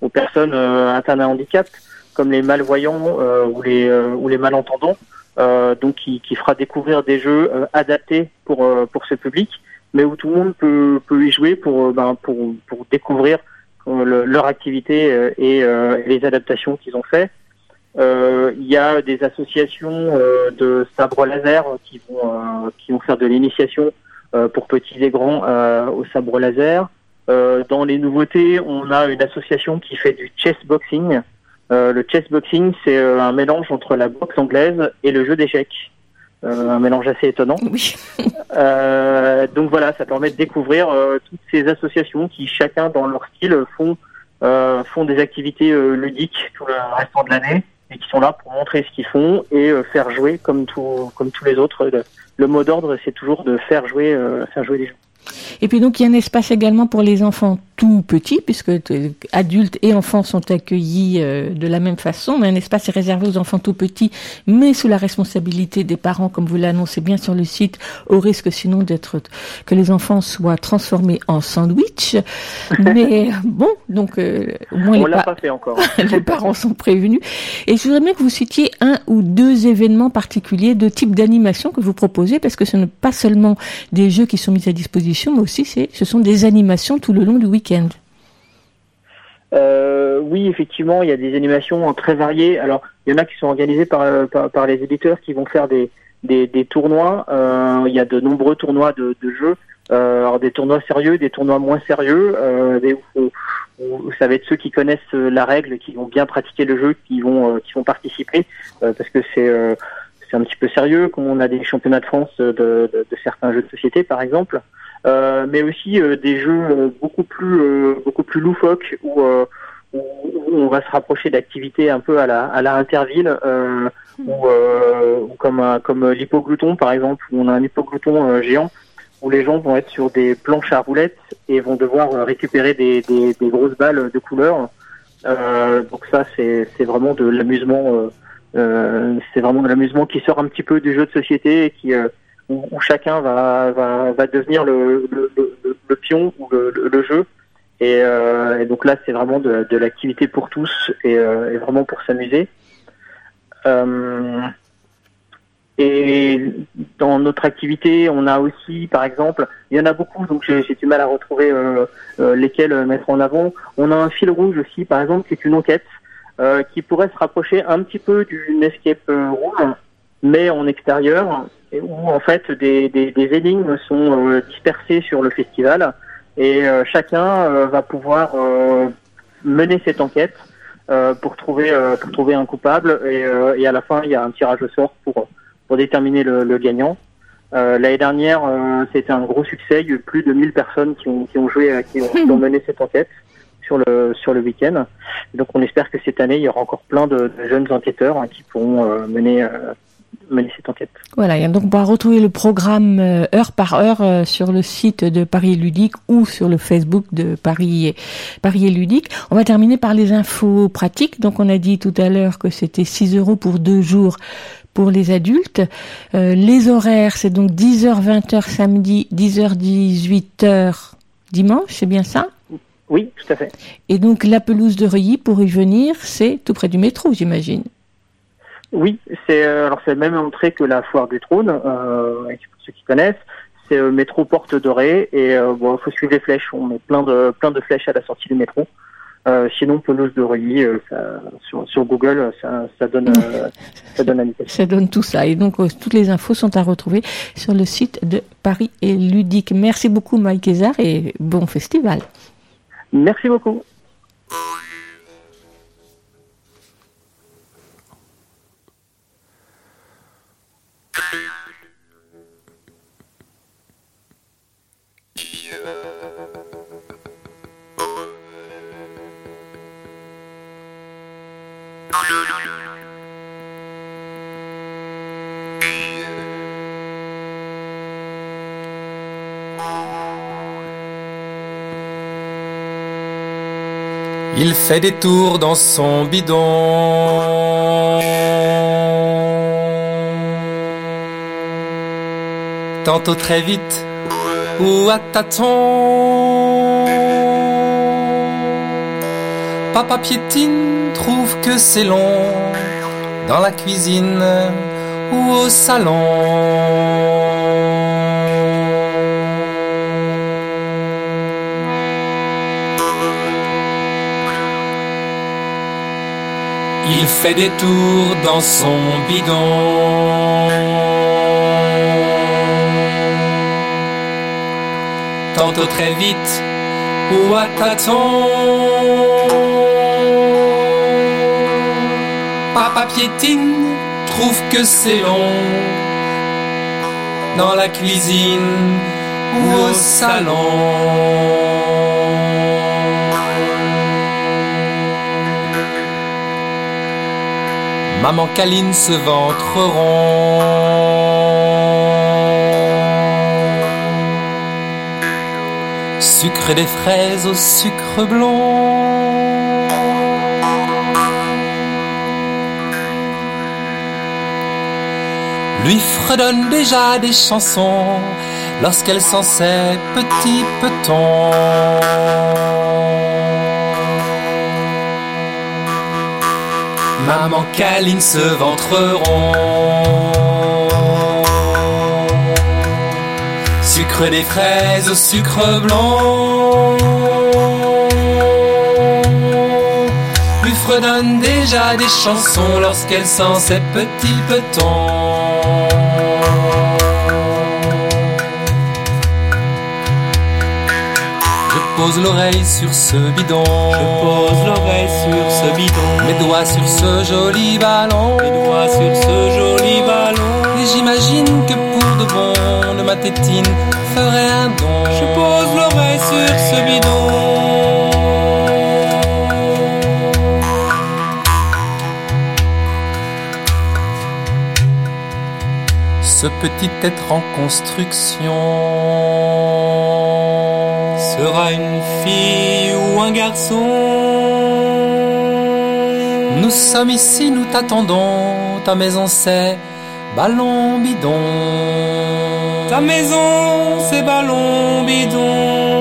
aux personnes atteintes d'un handicap, comme les malvoyants ou les ou les malentendants. Euh, donc qui, qui fera découvrir des jeux euh, adaptés pour euh, pour ce public, mais où tout le monde peut peut y jouer pour euh, ben, pour pour découvrir euh, le- leur activité et les adaptations qu'ils ont fait. Il y a des associations de sabre laser qui vont qui vont faire de l'initiation pour petits et grands au sabre laser. Dans les nouveautés, on a une association qui fait du chess boxing. Euh, le chess boxing, c'est euh, un mélange entre la boxe anglaise et le jeu d'échecs. Euh, un mélange assez étonnant. Oui. [LAUGHS] Euh, donc voilà, ça permet de découvrir euh, toutes ces associations qui, chacun dans leur style, font euh, font des activités ludiques tout le restant de l'année et qui sont là pour montrer ce qu'ils font et euh, faire jouer comme tout comme tous les autres. Le, le mot d'ordre, c'est toujours de faire jouer euh, faire jouer les gens. Et puis donc il y a un espace également pour les enfants tout petits, puisque euh, adultes et enfants sont accueillis euh, de la même façon, mais un espace est réservé aux enfants tout petits, mais sous la responsabilité des parents, comme vous l'annoncez bien sur le site, au risque sinon d'être que les enfants soient transformés en sandwich. [LAUGHS] Mais bon, donc euh, au moins On les, l'a pa- pas fait encore. [LAUGHS] les parents sont prévenus. Et je voudrais bien que vous citiez un ou deux événements particuliers de type d'animation que vous proposez, parce que ce n'est pas seulement des jeux qui sont mis à disposition, mais aussi ce sont des animations tout le long du week-end. Euh, oui, effectivement, il y a des animations très variées. Alors, il y en a qui sont organisées par, euh, les éditeurs qui vont faire des, tournois. Euh, il y a de nombreux tournois de, jeux. Alors, des tournois sérieux, des tournois moins sérieux. Des, où, ça va être ceux qui connaissent la règle, qui vont bien pratiquer le jeu, qui vont, participer, parce que c'est un petit peu sérieux, comme on a des championnats de France de certains jeux de société, par exemple. Euh, mais aussi euh, des jeux euh, beaucoup plus euh, beaucoup plus loufoques où, euh, où, où on va se rapprocher d'activités un peu à la à la interville ou comme comme l'hypoglouton par exemple où on a un hypoglouton géant où les gens vont être sur des planches à roulettes et vont devoir récupérer des, des, des grosses balles de couleur. Donc ça c'est c'est vraiment de l'amusement c'est vraiment de l'amusement qui sort un petit peu du jeu de société et qui où, où chacun va, va, va devenir le, le, le, le pion ou le, jeu. Et, euh, et donc là, c'est vraiment de, de l'activité pour tous et, euh, et vraiment pour s'amuser. Euh, et dans notre activité, on a aussi, par exemple, il y en a beaucoup, donc j'ai du mal à retrouver euh, euh, lesquels mettre en avant. On a un fil rouge aussi, par exemple, qui est une enquête euh, qui pourrait se rapprocher un petit peu d'une escape euh, room, mais en extérieur, où en fait des, des, des énigmes sont euh, dispersées sur le festival et euh, chacun euh, va pouvoir euh, mener cette enquête euh, pour trouver euh, pour trouver un coupable et, euh, et à la fin il y a un tirage au sort pour pour déterminer le, le gagnant. Euh, L'année dernière, euh, c'était un gros succès. Il y a eu plus de 1000 personnes qui ont, qui ont joué, qui ont, qui ont [LAUGHS] mené cette enquête. sur le sur le week-end. Donc on espère que cette année il y aura encore plein de, de jeunes enquêteurs hein, qui pourront euh, mener euh, mener cette enquête. Voilà, et donc on pourra retrouver le programme euh, heure par heure euh, sur le site de Paris et Ludique ou sur le Facebook de Paris et, Paris Ludique. On va terminer par les infos pratiques. Donc on a dit tout à l'heure que c'était 6 euros pour deux jours pour les adultes. Euh, les horaires, c'est donc 10h, 20h samedi, 10h, 18h dimanche, c'est bien ça? Oui, tout à fait. Et donc la pelouse de Reuilly, pour y venir, c'est tout près du métro, j'imagine. Oui, c'est euh, alors c'est la même entrée que la foire du trône, euh, pour ceux qui connaissent. C'est euh, métro Porte Dorée et euh, bon, faut suivre les flèches. On met plein de plein de flèches à la sortie du métro. Euh, sinon, pelouse de Reuilly, sur, sur Google, ça, ça donne ça donne l'indication. [LAUGHS] Ça donne tout ça. Et donc, toutes les infos sont à retrouver sur le site de Paris et Ludique. Merci beaucoup, Mike Hézard, et bon festival. Merci beaucoup. Il fait des tours dans son bidon. Tantôt très vite ou à tâtons. Papa piétine trouve que c'est long dans la cuisine ou au salon. Il fait des tours dans son bidon. Tantôt très vite ou à tâtons. Papa piétine trouve que c'est long dans la cuisine ou au salon. Maman câline ce ventre rond. Sucre des fraises au sucre blond. Lui fredonne déjà des chansons lorsqu'elle s'en sait petit peton. Maman câline ce ventre rond. Sucre des fraises au sucre blanc. Lui fredonne déjà des chansons lorsqu'elle sent ses petits petons. Je pose l'oreille sur ce bidon. Je pose l'oreille sur ce bidon. Mes doigts sur ce joli ballon. Mes doigts sur ce joli ballon. J'imagine que pour de bon, le ma tétine ferait un don. Je pose l'oreille sur ce bidon. Ce petit être en construction sera une fille ou un garçon. Nous sommes ici, nous t'attendons. Ta maison c'est ballon bidon. Ta maison c'est ballon bidon.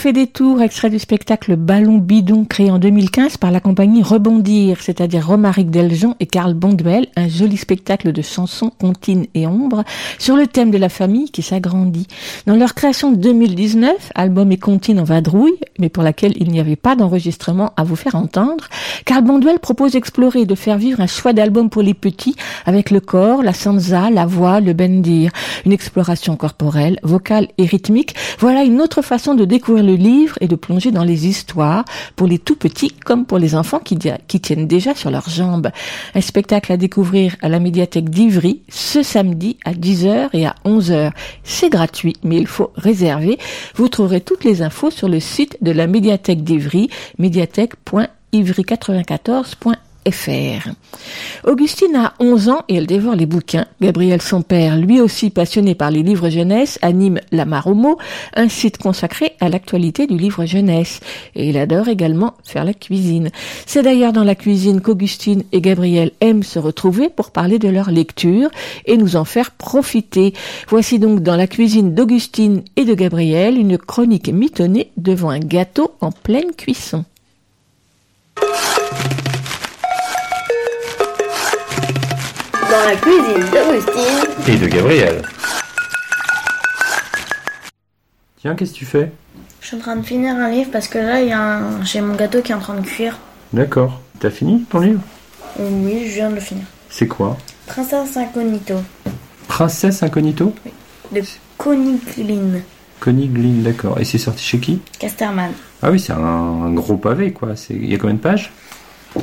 Fait des tours, extrait du spectacle Ballon Bidon créé en 2015 par la compagnie Rebondir, c'est-à-dire Romaric Deljean et Karl Bonduel, un joli spectacle de chansons, comptines et ombres sur le thème de la famille qui s'agrandit. Dans leur création de 2019, album et comptines en vadrouille, mais pour laquelle il n'y avait pas d'enregistrement à vous faire entendre, Karl Bonduel propose d'explorer et de faire vivre un choix d'albums pour les petits avec le corps, la sansa, la voix, le bendir, une exploration corporelle, vocale et rythmique. Voilà une autre façon de découvrir le livre et de plonger dans les histoires pour les tout petits comme pour les enfants qui, qui tiennent déjà sur leurs jambes. Un spectacle à découvrir à la médiathèque d'Ivry ce samedi à 10h et à 11h. C'est gratuit, mais il faut réserver. Vous trouverez toutes les infos sur le site de la médiathèque d'Ivry, médiathèque.ivry94.fr. FR. Augustine a 11 ans et elle dévore les bouquins. Gabriel, son père, lui aussi passionné par les livres jeunesse, anime La Maromo, un site consacré à l'actualité du livre jeunesse. Et il adore également faire la cuisine. C'est d'ailleurs dans la cuisine qu'Augustine et Gabriel aiment se retrouver pour parler de leur lecture et nous en faire profiter. Voici donc dans la cuisine d'Augustine et de Gabriel une chronique mitonnée devant un gâteau en pleine cuisson. Dans la cuisine d'Augustine et de Gabriel. Tiens, qu'est-ce que tu fais? Je suis en train de finir un livre parce que là, il y a un... j'ai mon gâteau qui est en train de cuire. D'accord. T'as fini ton livre? Oui, je viens de le finir. C'est quoi? Princesse Incognito. Princesse Incognito? Oui. De Conigline. Conigline, d'accord. Et c'est sorti chez qui? Casterman. Ah oui, c'est un, un gros pavé, quoi. Il y a combien de pages? Euh,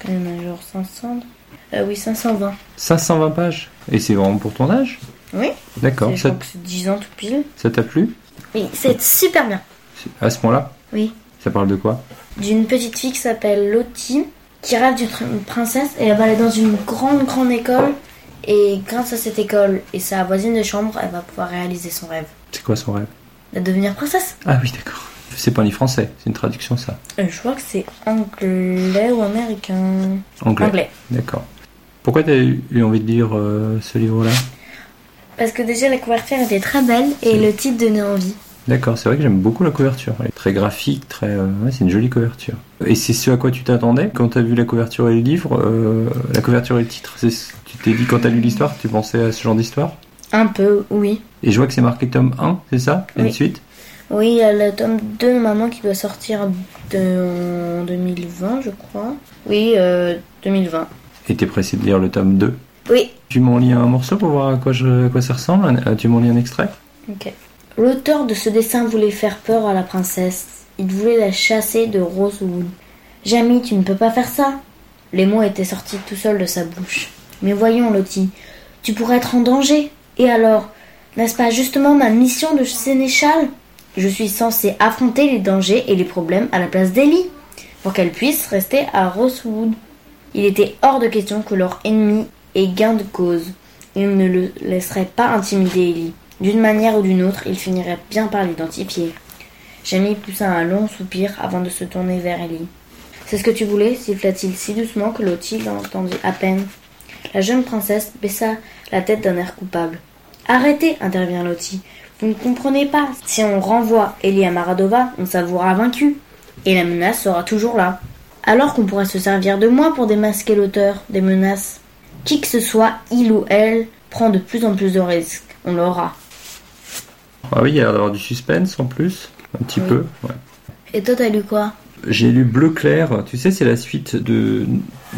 quand même genre 500. Euh, oui, 520. 520 pages Et c'est vraiment pour ton âge? Oui. D'accord. Je Ça, crois que c'est 10 ans tout pile. ça t'a plu? Oui, c'est super bien. À ce point-là? Oui. Ça parle de quoi? D'une petite fille qui s'appelle Lottie, qui rêve d'une pr- une princesse et elle va aller dans une grande, grande école. Et grâce à cette école et sa voisine de chambre, elle va pouvoir réaliser son rêve C'est quoi son rêve? De devenir princesse. Ah oui, d'accord. C'est pas ni français, c'est une traduction, ça. Euh, je crois que c'est anglais ou américain. Anglais. D'accord. Pourquoi t'as eu eu envie de lire euh, ce livre-là? Parce que déjà la couverture était très belle et le titre donnait envie. D'accord, c'est vrai que j'aime beaucoup la couverture. Elle est très graphique, très. euh, ouais, c'est une jolie couverture. Et c'est ce à quoi tu t'attendais quand t'as vu la couverture et le livre, euh, la couverture et le titre? c'est- Tu t'es dit quand t'as lu l'histoire, tu pensais à ce genre d'histoire? Un peu, oui. Et je vois que c'est marqué tome 1, c'est ça? Et Oui. une suite Oui, il y a le tome 2 normalement qui doit sortir de... en 2020, je crois. Oui, euh, 2020. Et t'es pressé de lire le tome 2 Oui. Tu m'en lis un morceau pour voir à quoi, je, à quoi ça ressemble euh, Tu m'en lis un extrait? Ok. L'auteur de ce dessin voulait faire peur à la princesse. Il voulait la chasser de Rosewood. Jamie, tu ne peux pas faire ça. Les mots étaient sortis tout seuls de sa bouche. Mais voyons, Lottie, tu pourrais être en danger. Et alors, n'est-ce pas justement ma mission de sénéchal? Je suis censée affronter les dangers et les problèmes à la place d'Ellie, pour qu'elle puisse rester à Rosewood. Il était hors de question que leur ennemi ait gain de cause. Il ne le laisserait pas intimider Ellie. D'une manière ou d'une autre, il finirait bien par l'identifier. Jamie poussa un long soupir avant de se tourner vers Ellie. C'est ce que tu voulais siffla-t-il si doucement que Lottie l'entendit à peine. La jeune princesse baissa la tête d'un air coupable. Arrêtez, intervient Lottie. Vous ne comprenez pas. Si on renvoie Ellie à Maradova, on s'avouera vaincu. Et la menace sera toujours là. Alors qu'on pourrait se servir de moi pour démasquer l'auteur des menaces. Qui que ce soit, il ou elle, prend de plus en plus de risques. On l'aura. Ah oui, il y a l'air d'avoir du suspense en plus, un petit Oui. peu. ouais. Et toi, t'as lu quoi? J'ai lu Bleu clair, tu sais, c'est la suite de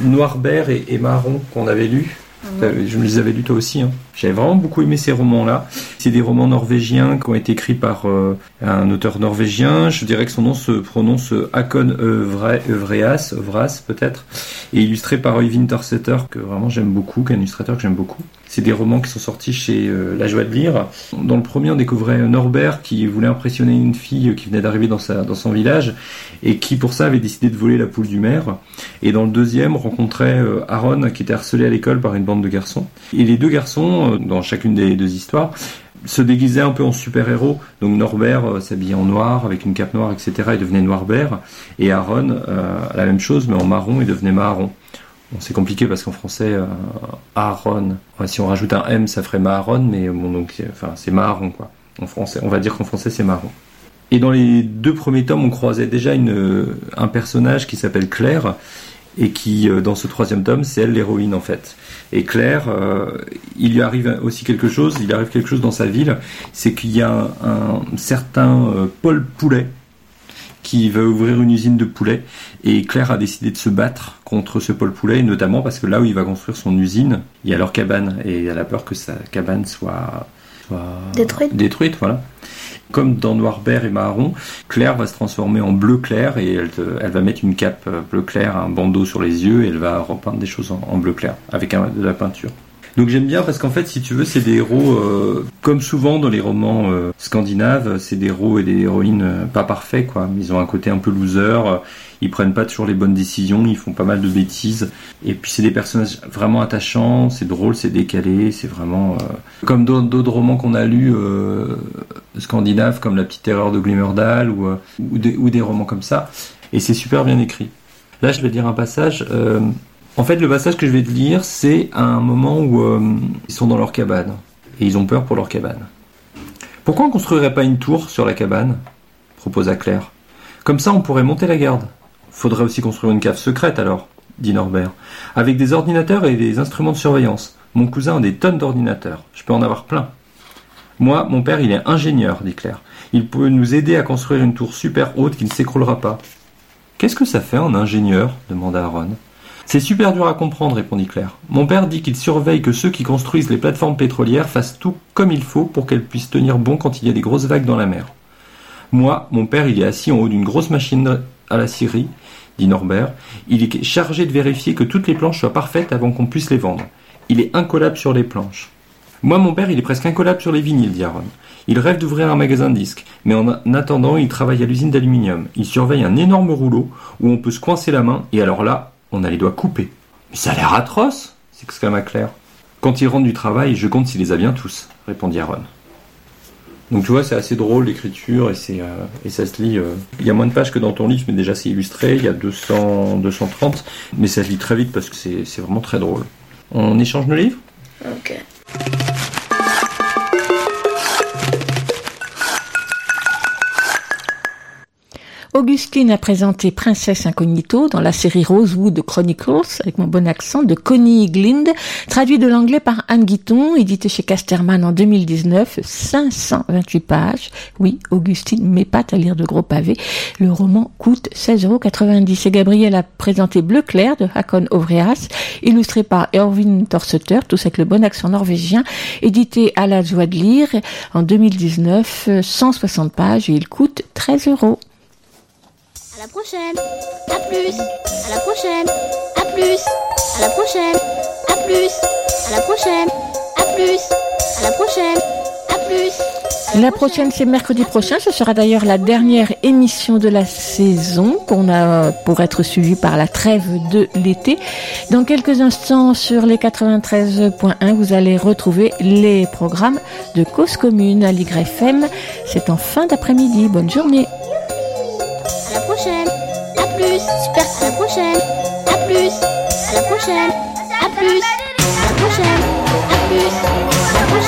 Noir Bert et, et Marron qu'on avait lu. Mhm. Je me les avais lus toi aussi. hein. J'avais vraiment beaucoup aimé ces romans-là. C'est des romans norvégiens qui ont été écrits par euh, un auteur norvégien. Je dirais que son nom se prononce Hakon Øvre- Øvreas, Øvras peut-être, et illustré par Øyvind Torseter, que vraiment j'aime beaucoup, qui est un illustrateur que j'aime beaucoup. C'est des romans qui sont sortis chez euh, La Joie de Lire. Dans le premier, on découvrait Norbert qui voulait impressionner une fille qui venait d'arriver dans, son village et qui pour ça avait décidé de voler la poule du maire. Et dans le deuxième, on rencontrait euh, Aaron qui était harcelé à l'école par une bande de garçons. Et les deux garçons, euh, dans chacune des deux histoires, se déguisaient un peu en super-héros. Donc Norbert s'habillait en noir avec une cape noire, etc. Il devenait Noirbert. Et Aaron, la même chose, mais en marron, il devenait Marron. C'est compliqué parce qu'en français, euh, Aaron, si on rajoute un M, ça ferait Maharon, mais bon, donc, c'est- enfin, c'est marron, quoi. En français, on va dire qu'en français, c'est marron. Et dans les deux premiers tomes, on croisait déjà une, un personnage qui s'appelle Claire, et qui, euh, dans ce troisième tome, c'est elle l'héroïne en fait. Et Claire, euh, il lui arrive aussi quelque chose, il arrive quelque chose dans sa ville, c'est qu'il y a un, certain euh, Paul Poulet qui veut ouvrir une usine de poulets, et Claire a décidé de se battre contre ce Paul Poulet, notamment parce que là où il va construire son usine, il y a leur cabane, et elle a peur que sa cabane soit, soit Détruite. détruite, voilà. Comme dans Noir Vert et Marron, Claire va se transformer en bleu clair et elle, va mettre une cape euh, bleu clair, un bandeau sur les yeux et elle va repeindre des choses en, en bleu clair avec un- de la peinture. Donc j'aime bien parce qu'en fait, si tu veux, c'est des héros, euh, comme souvent dans les romans euh, scandinaves, c'est des héros et des héroïnes euh, pas parfaits, quoi. Ils ont un côté un peu loser, euh, ils prennent pas toujours les bonnes décisions, ils font pas mal de bêtises. Et puis c'est des personnages vraiment attachants, c'est drôle, c'est décalé, c'est vraiment... euh, comme d'autres romans qu'on a lus scandinaves, comme La Petite Erreur de Glimmerdal, ou, ou, des, ou des romans comme ça. Et c'est super bien écrit. Là, je vais lire un passage... en fait, le passage que je vais te lire, c'est un moment où euh, ils sont dans leur cabane et ils ont peur pour leur cabane. Pourquoi on construirait pas une tour sur la cabane? proposa Claire. Comme ça, on pourrait monter la garde. Faudrait aussi construire une cave secrète alors, dit Norbert, avec des ordinateurs et des instruments de surveillance. Mon cousin a des tonnes d'ordinateurs. Je peux en avoir plein. Moi, mon père, il est ingénieur, dit Claire. Il peut nous aider à construire une tour super haute qui ne s'écroulera pas. Qu'est-ce que ça fait un ingénieur? demanda Aaron. C'est super dur à comprendre, répondit Claire. Mon père dit qu'il surveille que ceux qui construisent les plateformes pétrolières fassent tout comme il faut pour qu'elles puissent tenir bon quand il y a des grosses vagues dans la mer. Moi, mon père, il est assis en haut d'une grosse machine à la scierie, dit Norbert. Il est chargé de vérifier que toutes les planches soient parfaites avant qu'on puisse les vendre. Il est incollable sur les planches. Moi, mon père, il est presque incollable sur les vinyles, dit Aaron. Il rêve d'ouvrir un magasin de disques, mais en attendant, il travaille à l'usine d'aluminium. Il surveille un énorme rouleau où on peut se coincer la main, et alors là, on a les doigts coupés. Mais ça a l'air atroce s'exclama Claire. Quand il rentre du travail, je compte s'il les a bien tous, répondit Aaron. Donc tu vois, c'est assez drôle l'écriture et, euh, et ça se lit. euh, Il y a moins de pages que dans ton livre, mais déjà c'est illustré, il y a 200, 230, mais ça se lit très vite parce que c'est, c'est vraiment très drôle. On échange nos livres? Ok. Augustine a présenté Princesse Incognito dans la série Rosewood Chronicles, avec mon bon accent, de Connie Glind, traduit de l'anglais par Anne Guiton, édité chez Casterman en 2019, 528 pages. Oui, Augustine m'épate à lire de gros pavés. Le roman coûte 16,90 Et Gabriel a présenté Bleu Clair de Hakon Ovreas, illustré par Erwin Torseter, tous avec le bon accent norvégien, édité à la joie de lire en 2019, 160 pages et il coûte 13 euros. À la prochaine. À plus. À la prochaine. À plus. À la prochaine. À plus. À la prochaine. À plus. À la prochaine. À plus. La prochaine, c'est mercredi prochain. Ce sera d'ailleurs la dernière émission de la saison qu'on a pour être suivie par la trêve de l'été. Dans quelques instants, sur les 93.1, vous allez retrouver les programmes de Cause Commune à l'YFM. C'est en fin d'après-midi. Bonne journée. À la prochaine. À plus. Super. À la prochaine. À plus. À la prochaine. À plus. À la prochaine. À plus.